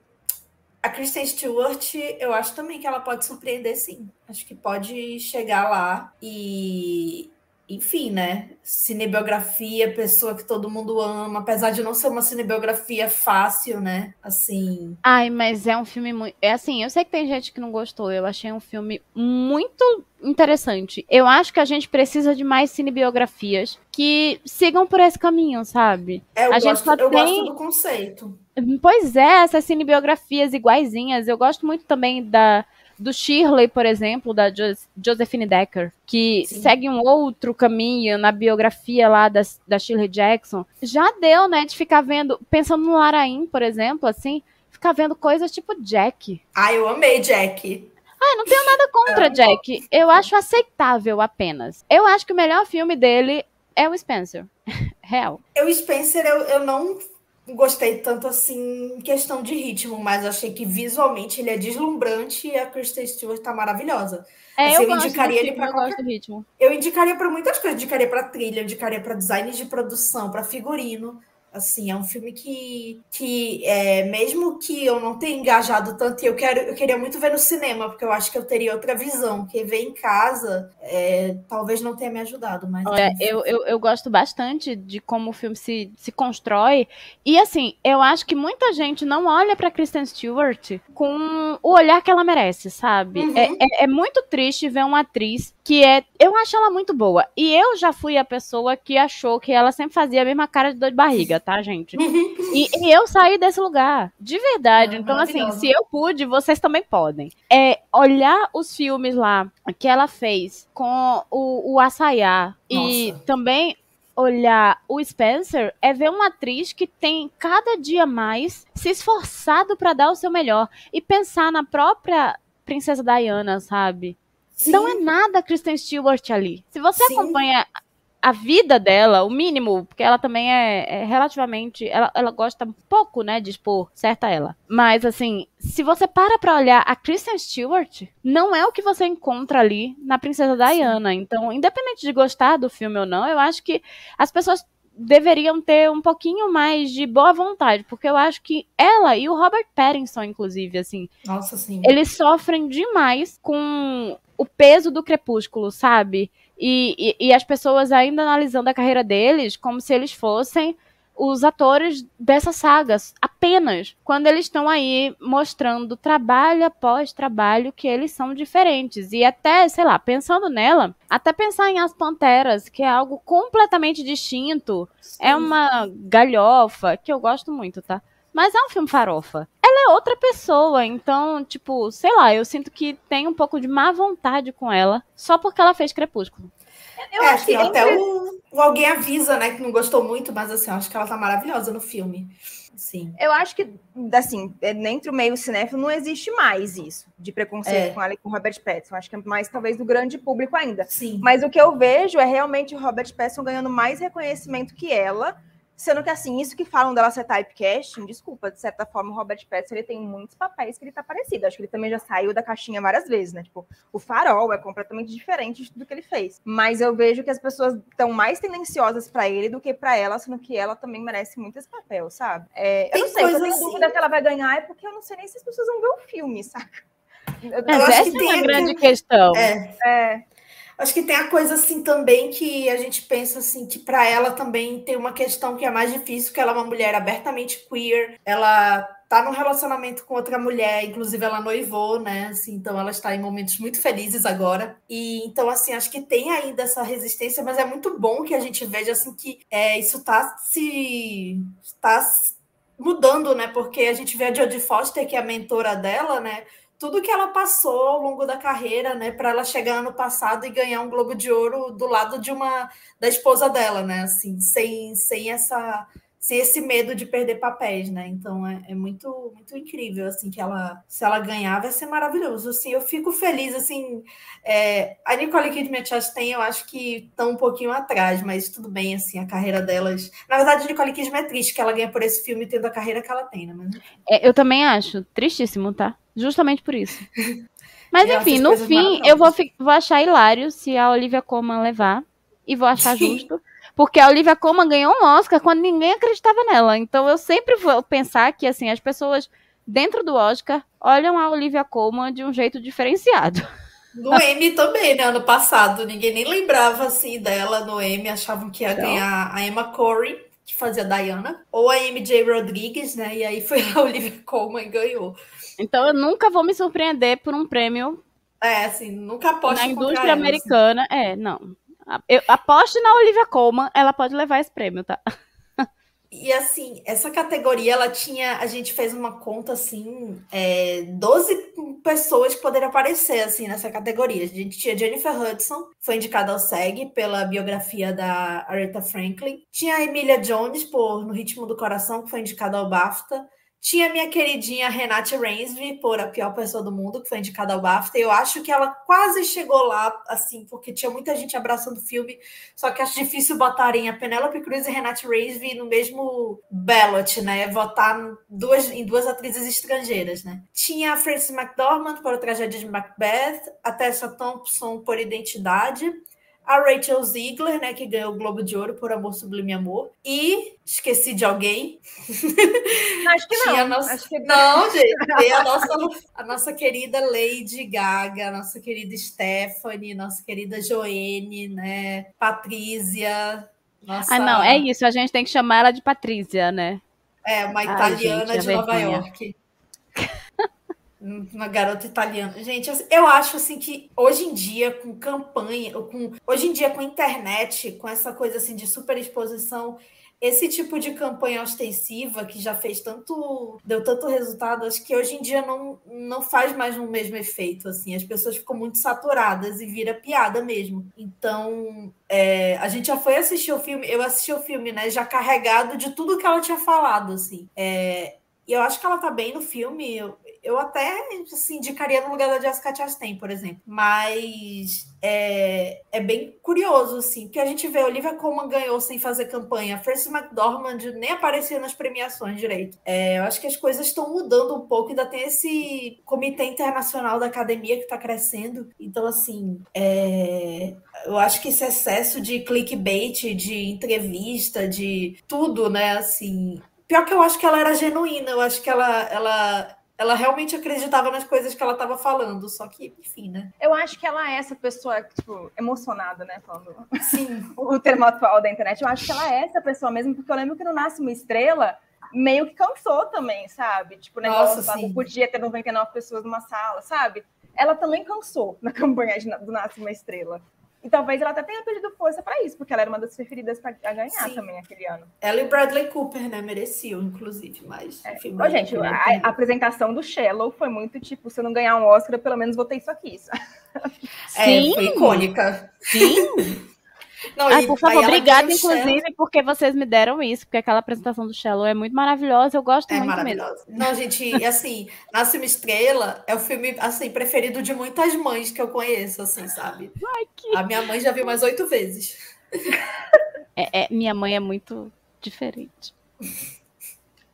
A Kristen Stewart, eu acho também que ela pode surpreender, sim. Acho que pode chegar lá e, enfim, né? Cinebiografia, pessoa que todo mundo ama, apesar de não ser uma cinebiografia fácil, né? Assim, Ai, mas é um filme muito. É assim, eu sei que tem gente que não gostou. Eu achei um filme muito interessante. Eu acho que a gente precisa de mais cinebiografias que sigam por esse caminho, sabe? é, eu, A gente gosto, só eu tem- gosto do conceito. Pois é, essas cinebiografias iguaizinhas. Eu gosto muito também da do Shirley, por exemplo, da Jo- Josephine Decker, que Sim. segue um outro caminho na biografia lá da, da Shirley Jackson. Já deu, né, de ficar vendo, pensando no Laraim, por exemplo, assim, ficar vendo coisas tipo Jack. Ah, eu amei Jack. Ah, não tenho nada contra Jack. Eu acho aceitável apenas. Eu acho que o melhor filme dele é o Spencer. Real. Eu, Spencer, eu, eu não gostei tanto assim em questão de ritmo, mas achei que visualmente ele é deslumbrante e a Kristen Stewart tá maravilhosa. É, Assim, eu, eu indicaria ele eu qualquer- ritmo. Eu indicaria para muitas coisas, indicaria para trilha, indicaria para design de produção, para figurino. Assim, é um filme que, que é, mesmo que eu não tenha engajado tanto, e eu, quero, eu queria muito ver no cinema, porque eu acho que eu teria outra visão, que ver em casa é, talvez não tenha me ajudado, mas Olha, eu, eu, eu gosto bastante de como o filme se, se constrói. E assim, eu acho que muita gente não olha pra Kristen Stewart com o olhar que ela merece, sabe? Uhum. É, é, é muito triste ver uma atriz que é. Eu acho ela muito boa. E eu já fui a pessoa que achou que ela sempre fazia a mesma cara de dor de barriga, tá, gente? E, e eu saí desse lugar, de verdade. Ah, então, assim, se eu pude, vocês também podem. É olhar os filmes lá que ela fez com o, o Assayá e também olhar o Spencer é ver uma atriz que tem cada dia mais se esforçado pra dar o seu melhor e pensar na própria Princesa Diana, sabe? Sim, Não é nada Kristen Stewart ali. Se você Sim. acompanha a vida dela, o mínimo, porque ela também é, é relativamente. Ela, ela gosta um pouco, né, de expor, certa ela. Mas, assim, se você para pra olhar a Kristen Stewart, não é o que você encontra ali na Princesa Diana. Então, independente de gostar do filme ou não, eu acho que as pessoas deveriam ter um pouquinho mais de boa vontade, porque eu acho que ela e o Robert Pattinson, inclusive, assim, nossa, sim. eles sofrem demais com o peso do crepúsculo, sabe? E, e, e as pessoas ainda analisando a carreira deles como se eles fossem os atores dessas sagas, apenas quando eles estão aí mostrando trabalho após trabalho que eles são diferentes. E até, sei lá, pensando nela, até pensar em As Panteras, que é algo completamente distinto, é uma galhofa, que eu gosto muito, tá? Mas é um filme farofa. Ela é outra pessoa, então, tipo, sei lá, eu sinto que tem um pouco de má vontade com ela, só porque ela fez Crepúsculo. Eu é, acho que assim, até entre- o, alguém avisa, né, que não gostou muito, mas assim, eu acho que ela tá maravilhosa no filme. Sim. Eu acho que, assim, dentro do meio cinéfilo não existe mais isso, de preconceito É. com ela e com o Robert Pattinson. Acho que é mais, talvez, do grande público ainda. Sim. Mas o que eu vejo é realmente o Robert Pattinson ganhando mais reconhecimento que ela, sendo que, assim, isso que falam dela ser typecasting, desculpa, de certa forma, o Robert Pattinson, ele tem muitos papéis que ele tá parecido. Acho que ele também já saiu da caixinha várias vezes, né? Tipo, o Farol é completamente diferente do que ele fez. Mas eu vejo que as pessoas estão mais tendenciosas pra ele do que pra ela, sendo que ela também merece muito esse papel, sabe? É, eu não sei, se eu tenho assim- dúvida que ela vai ganhar é porque eu não sei nem se as pessoas vão ver o filme, saca? Eu- Mas acho essa que é tem uma grande questão. É. é, Acho que tem a coisa assim também que a gente pensa assim que para ela também tem uma questão que é mais difícil, que ela é uma mulher abertamente queer, ela tá num relacionamento com outra mulher, inclusive ela noivou, né? Assim, então ela está em momentos muito felizes agora. E então assim, acho que tem ainda essa resistência, mas é muito bom que a gente veja assim que é, isso tá se tá mudando, né? Porque a gente vê a Jodie Foster, que é a mentora dela, né? Tudo que ela passou ao longo da carreira, né, para ela chegar ano passado e ganhar um Globo de Ouro do lado de uma da esposa dela, né, assim, sem, sem essa sem esse medo de perder papéis, né? Então é, é muito muito incrível assim que ela se ela ganhar vai ser maravilhoso. Assim, eu fico feliz assim. é, a Nicole Kidman Chastain eu acho que estão um pouquinho atrás, mas tudo bem assim a carreira delas. Na verdade, a Nicole Kidman é triste que ela ganha por esse filme tendo a carreira que ela tem, né? Mas, É, eu também acho. Tristíssimo, tá? Justamente por isso. Mas enfim, no fim, eu vou, vou achar hilário se a Olivia Colman levar. E vou achar Sim. justo. Porque a Olivia Colman ganhou um Oscar quando ninguém acreditava nela. Então eu sempre vou pensar que, assim, as pessoas dentro do Oscar olham a Olivia Colman de um jeito diferenciado. No M também, né? Ano passado, ninguém nem lembrava assim dela no M, achavam que ia Então. ganhar a Emma Corey, que fazia a Diana, ou a MJ Rodrigues, né? E aí foi a Olivia Colman e ganhou. Então eu nunca vou me surpreender por um prêmio É, assim, nunca aposto na indústria ela, assim. americana. É, não. Eu aposto na Olivia Colman, ela pode levar esse prêmio, tá? E assim, essa categoria, ela tinha. A gente fez uma conta assim, é, 12 pessoas que poderiam aparecer assim nessa categoria. A gente tinha Jennifer Hudson, foi indicada ao SEG pela biografia da Aretha Franklin. Tinha a Emilia Jones por No Ritmo do Coração, que foi indicada ao BAFTA. Tinha minha queridinha Renate Rainsby por A Pior Pessoa do Mundo, que foi indicada ao BAFTA. Eu acho que ela quase chegou lá, assim, porque tinha muita gente abraçando o filme. Só que acho difícil botarem a Penélope Cruz e Renate Rainsby no mesmo ballot, né? Votar duas, em duas atrizes estrangeiras, né? Tinha a Frances McDormand por A Tragédia de Macbeth, a Tessa Thompson por Identidade, a Rachel Ziegler, né, que ganhou o Globo de Ouro por Amor Sublime Amor, e esqueci de alguém. acho que não. Nossa... Acho que Não, gente, tem a nossa, a nossa querida Lady Gaga, a nossa querida Stephanie, nossa querida Joene, né? Patrícia. Nossa, Ah, não, é isso. A gente tem que chamar ela de Patrícia, né? É, uma Ai, italiana gente, a de Nova vergonha. York. Uma garota italiana. Gente, eu acho assim que hoje em dia, com campanha, com, hoje em dia com internet, com essa coisa assim de superexposição, esse tipo de campanha ostensiva que já fez tanto, deu tanto resultado, acho que hoje em dia não, não faz mais o mesmo efeito, assim, as pessoas ficam muito saturadas e vira piada mesmo. Então, é, a gente já foi assistir o filme, eu assisti o filme, né, já carregado de tudo que ela tinha falado, assim. É, e eu acho que ela tá bem no filme. Eu, eu até assim, indicaria no lugar da Jessica Chastain, por exemplo. Mas é, é bem curioso, assim, porque a gente vê a Olivia Colman ganhou sem fazer campanha, Frances McDormand nem aparecia nas premiações direito. É, eu acho que as coisas estão mudando um pouco, ainda tem esse comitê internacional da academia que está crescendo. Então, assim, é, eu acho que esse excesso de clickbait, de entrevista, de tudo, né, assim, Pior que eu acho que ela era genuína, eu acho que ela, ela, ela realmente acreditava nas coisas que ela estava falando, só que, enfim, né? Eu acho que ela é essa pessoa, tipo, emocionada, né? Falando Sim. o termo atual da internet. Eu acho que ela é essa pessoa mesmo, porque eu lembro que no Nasce uma Estrela meio que cansou também, sabe? Tipo, o negócio Nossa, lá, podia ter 99 pessoas numa sala, sabe? Ela também cansou na campanha de- do Nasce uma Estrela. E talvez ela até tenha perdido força para isso, porque ela era uma das preferidas para ganhar Sim. também aquele ano. Ela e Bradley Cooper, né? Mereciam, inclusive, mas. Enfim, Ô, gente, a, a apresentação do Shallow foi muito tipo, se eu não ganhar um Oscar, eu pelo menos vou ter isso aqui. sabe? é, Sim. foi icônica. Sim. Não, Ai, por favor, obrigada, inclusive, porque vocês me deram isso, porque aquela apresentação do Shallow é muito maravilhosa, eu gosto É muito mesmo. maravilhosa. Não, gente, e assim, Nasce uma Estrela é o filme, assim, preferido de muitas mães que eu conheço, assim, sabe? que- A minha mãe já viu mais oito vezes. É, é- minha mãe é muito diferente.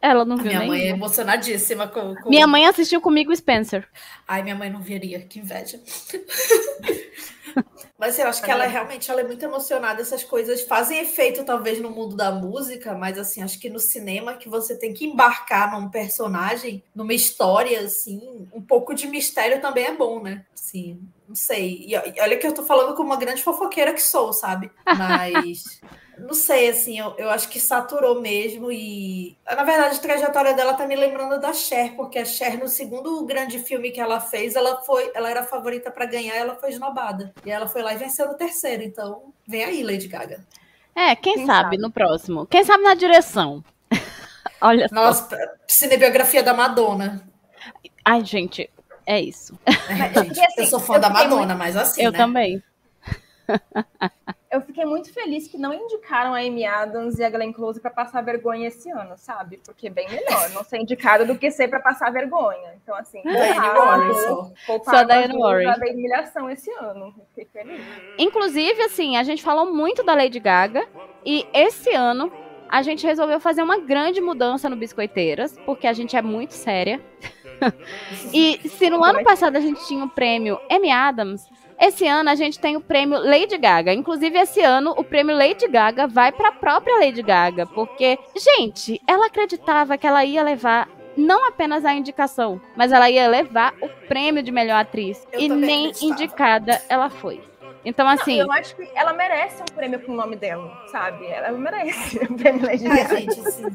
Ela não viu minha mãe é emocionadíssima com, com- Minha mãe assistiu comigo o Spencer. Ai, minha mãe não viria, que inveja. Mas eu acho que ela é realmente ela é muito emocionada. Essas coisas fazem efeito, talvez, no mundo da música, mas assim, acho que no cinema que você tem que embarcar num personagem, numa história, assim, um pouco de mistério também é bom, né? Assim, não sei. E, olha que eu tô falando com uma grande fofoqueira que sou, sabe? Mas. Não sei, assim, eu, eu acho que saturou mesmo e... Na verdade, a trajetória dela tá me lembrando da Cher, porque a Cher, no segundo grande filme que ela fez, ela foi, ela era a favorita para ganhar ela foi esnobada. E ela foi lá e venceu no terceiro, então vem aí, Lady Gaga. É, quem, Quem sabe, sabe? no próximo. Quem sabe na direção. Olha só. Nossa, cinebiografia da Madonna. Ai, gente, é isso. É, gente, eu sou fã eu da Madonna, mas assim, eu né? também. Eu fiquei muito feliz que não indicaram a Amy Adams e a Glenn Close pra passar vergonha esse ano, sabe? Porque é bem melhor não ser indicada do que ser pra passar vergonha. Então, assim, só. Diane Warren. da humilhação esse ano. Fiquei feliz. Inclusive, assim, a gente falou muito da Lady Gaga e esse ano a gente resolveu fazer uma grande mudança no Biscoiteiras, porque a gente é muito séria. e se no ano passado a gente tinha o prêmio Amy Adams, esse ano a gente tem o prêmio Lady Gaga. Inclusive, esse ano o prêmio Lady Gaga vai para a própria Lady Gaga, porque, gente, ela acreditava que ela ia levar não apenas a indicação, mas ela ia levar o prêmio de melhor atriz. Eu e nem acreditava. indicada ela foi. Então, assim. Eu acho que ela merece um prêmio com o nome dela, sabe? Ela merece um prêmio Lady Ai, Gaga. gente, assim,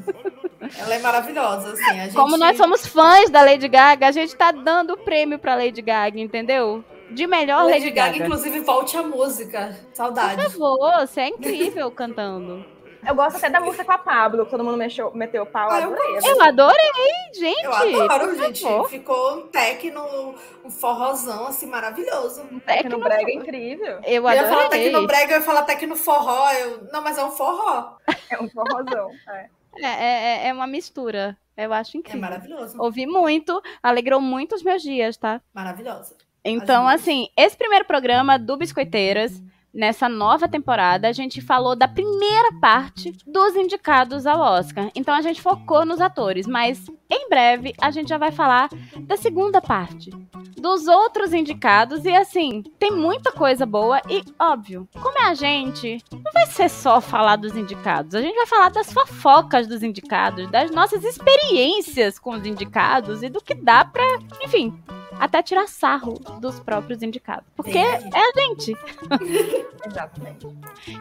ela é maravilhosa, assim. A gente... Como nós somos fãs da Lady Gaga, a gente tá dando o prêmio pra Lady Gaga, entendeu? De melhor Lady, Lady Gaga, Gaga. inclusive, volte a música. Por Saudade. favor, você é incrível cantando. Eu gosto até da música com a Pablo, que todo mundo mexeu, meteu o pau. Ah, eu adorei. Eu adorei, gente. Eu adoro, por gente. favor. Ficou um tecno, um forrozão, assim, maravilhoso. Tecno brega é incrível. Eu Eu ia falar adorei. tecno brega, eu ia falar tecno forró. Eu... Não, mas é um forró. É um forrozão. É. É, é, é uma mistura. Eu acho É incrível. maravilhoso. Ouvi muito, alegrou muito os meus dias, tá? Maravilhosa. Então, As assim, esse primeiro programa do Biscoiteiras, nessa nova temporada, a gente falou da primeira parte dos indicados ao Oscar. Então, a gente focou nos atores, mas em breve a gente já vai falar da segunda parte, dos outros indicados. E, assim, tem muita coisa boa e, óbvio, como é a gente, não vai ser só falar dos indicados, a gente vai falar das fofocas dos indicados, das nossas experiências com os indicados e do que dá pra, enfim, até tirar sarro dos próprios indicados. Porque é aí. a gente. Exatamente.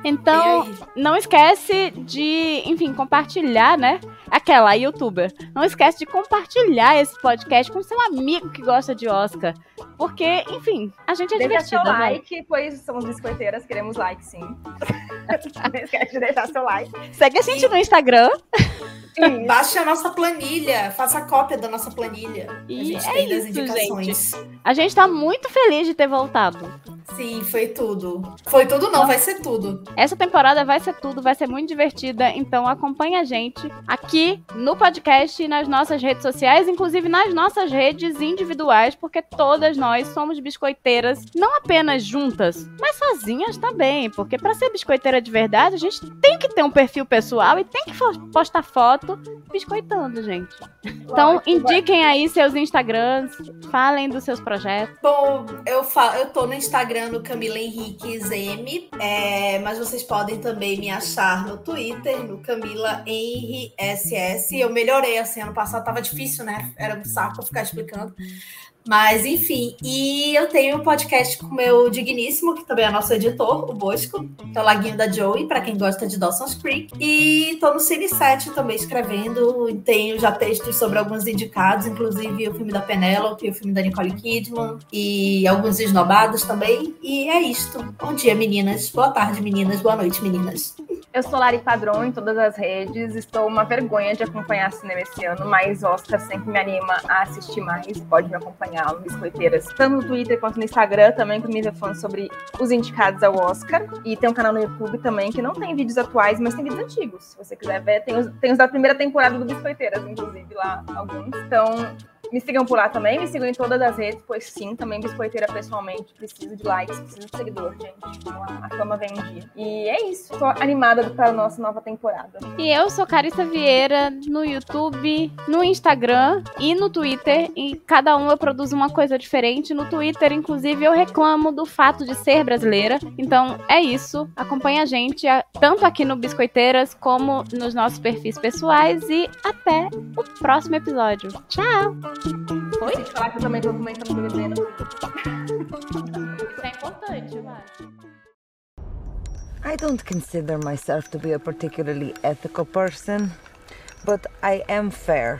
Então, não esquece de, enfim, compartilhar, né? Aquela youtuber. Não esquece de compartilhar esse podcast com seu amigo que gosta de Oscar. Porque, enfim, a gente é Deixa seu divertida, né? like, pois somos biscoiteiras, queremos like sim. Não esquece de deixar seu like. Segue a gente no Instagram. Isso. Baixe a nossa planilha. Faça a cópia da nossa planilha. E a gente é tem isso, indicações. A gente tá muito feliz de ter voltado. Sim, foi tudo. Foi tudo não, vai ser tudo. Essa temporada vai ser tudo, vai ser muito divertida, então acompanha a gente aqui no podcast e nas nossas redes sociais, inclusive nas nossas redes individuais, porque todas nós somos biscoiteiras, não apenas juntas, mas sozinhas também, porque para ser biscoiteira de verdade, a gente tem que ter um perfil pessoal e tem que postar foto biscoitando, gente. Então, indiquem aí seus Instagrams, falem dos seus projetos. Bom, eu, fa eu tô no Instagram no Camila Henriques M, é, mas vocês podem também me achar no Twitter, no Camila Henri Eu melhorei, assim, ano passado tava difícil, né? Era um saco ficar explicando. Mas, enfim, e eu tenho um podcast com o meu digníssimo, que também é nosso editor, o Bosco, que é o Laguinho da Joey, para quem gosta de Dawson's Creek. E tô no Cine 7 também escrevendo, tenho já textos sobre alguns indicados, inclusive o filme da Penélope, o filme da Nicole Kidman, e alguns esnobados também. E é isto. Bom dia, meninas. Boa tarde, meninas. Boa noite, meninas. Eu sou Lari Padrão em todas as redes. Estou uma vergonha de acompanhar cinema esse ano, mas Oscar sempre me anima a assistir mais. Pode me acompanhar no Biscoiteiras, tanto no Twitter quanto no Instagram, também comigo falando sobre os indicados ao Oscar. E tem um canal no YouTube também que não tem vídeos atuais, mas tem vídeos antigos. Se você quiser ver, tem os, tem os da primeira temporada do Biscoiteiras, inclusive, lá alguns. Então, me sigam por lá também, me sigam em todas as redes, pois sim, também biscoiteira pessoalmente. Preciso de likes, preciso de seguidores, gente. A fama vem um dia. E é isso. Tô animada para a nossa nova temporada. E eu sou Carissa Vieira no YouTube, no Instagram e no Twitter. E cada um eu produzo uma coisa diferente. No Twitter, inclusive, eu reclamo do fato de ser brasileira. Então é isso. Acompanha a gente tanto aqui no Biscoiteiras como nos nossos perfis pessoais. E até o próximo episódio. Tchau! Foi? falar que eu também tô comentando BBB no Isso é importante, eu acho. I don't consider myself to be a particularly ethical person, but I am fair.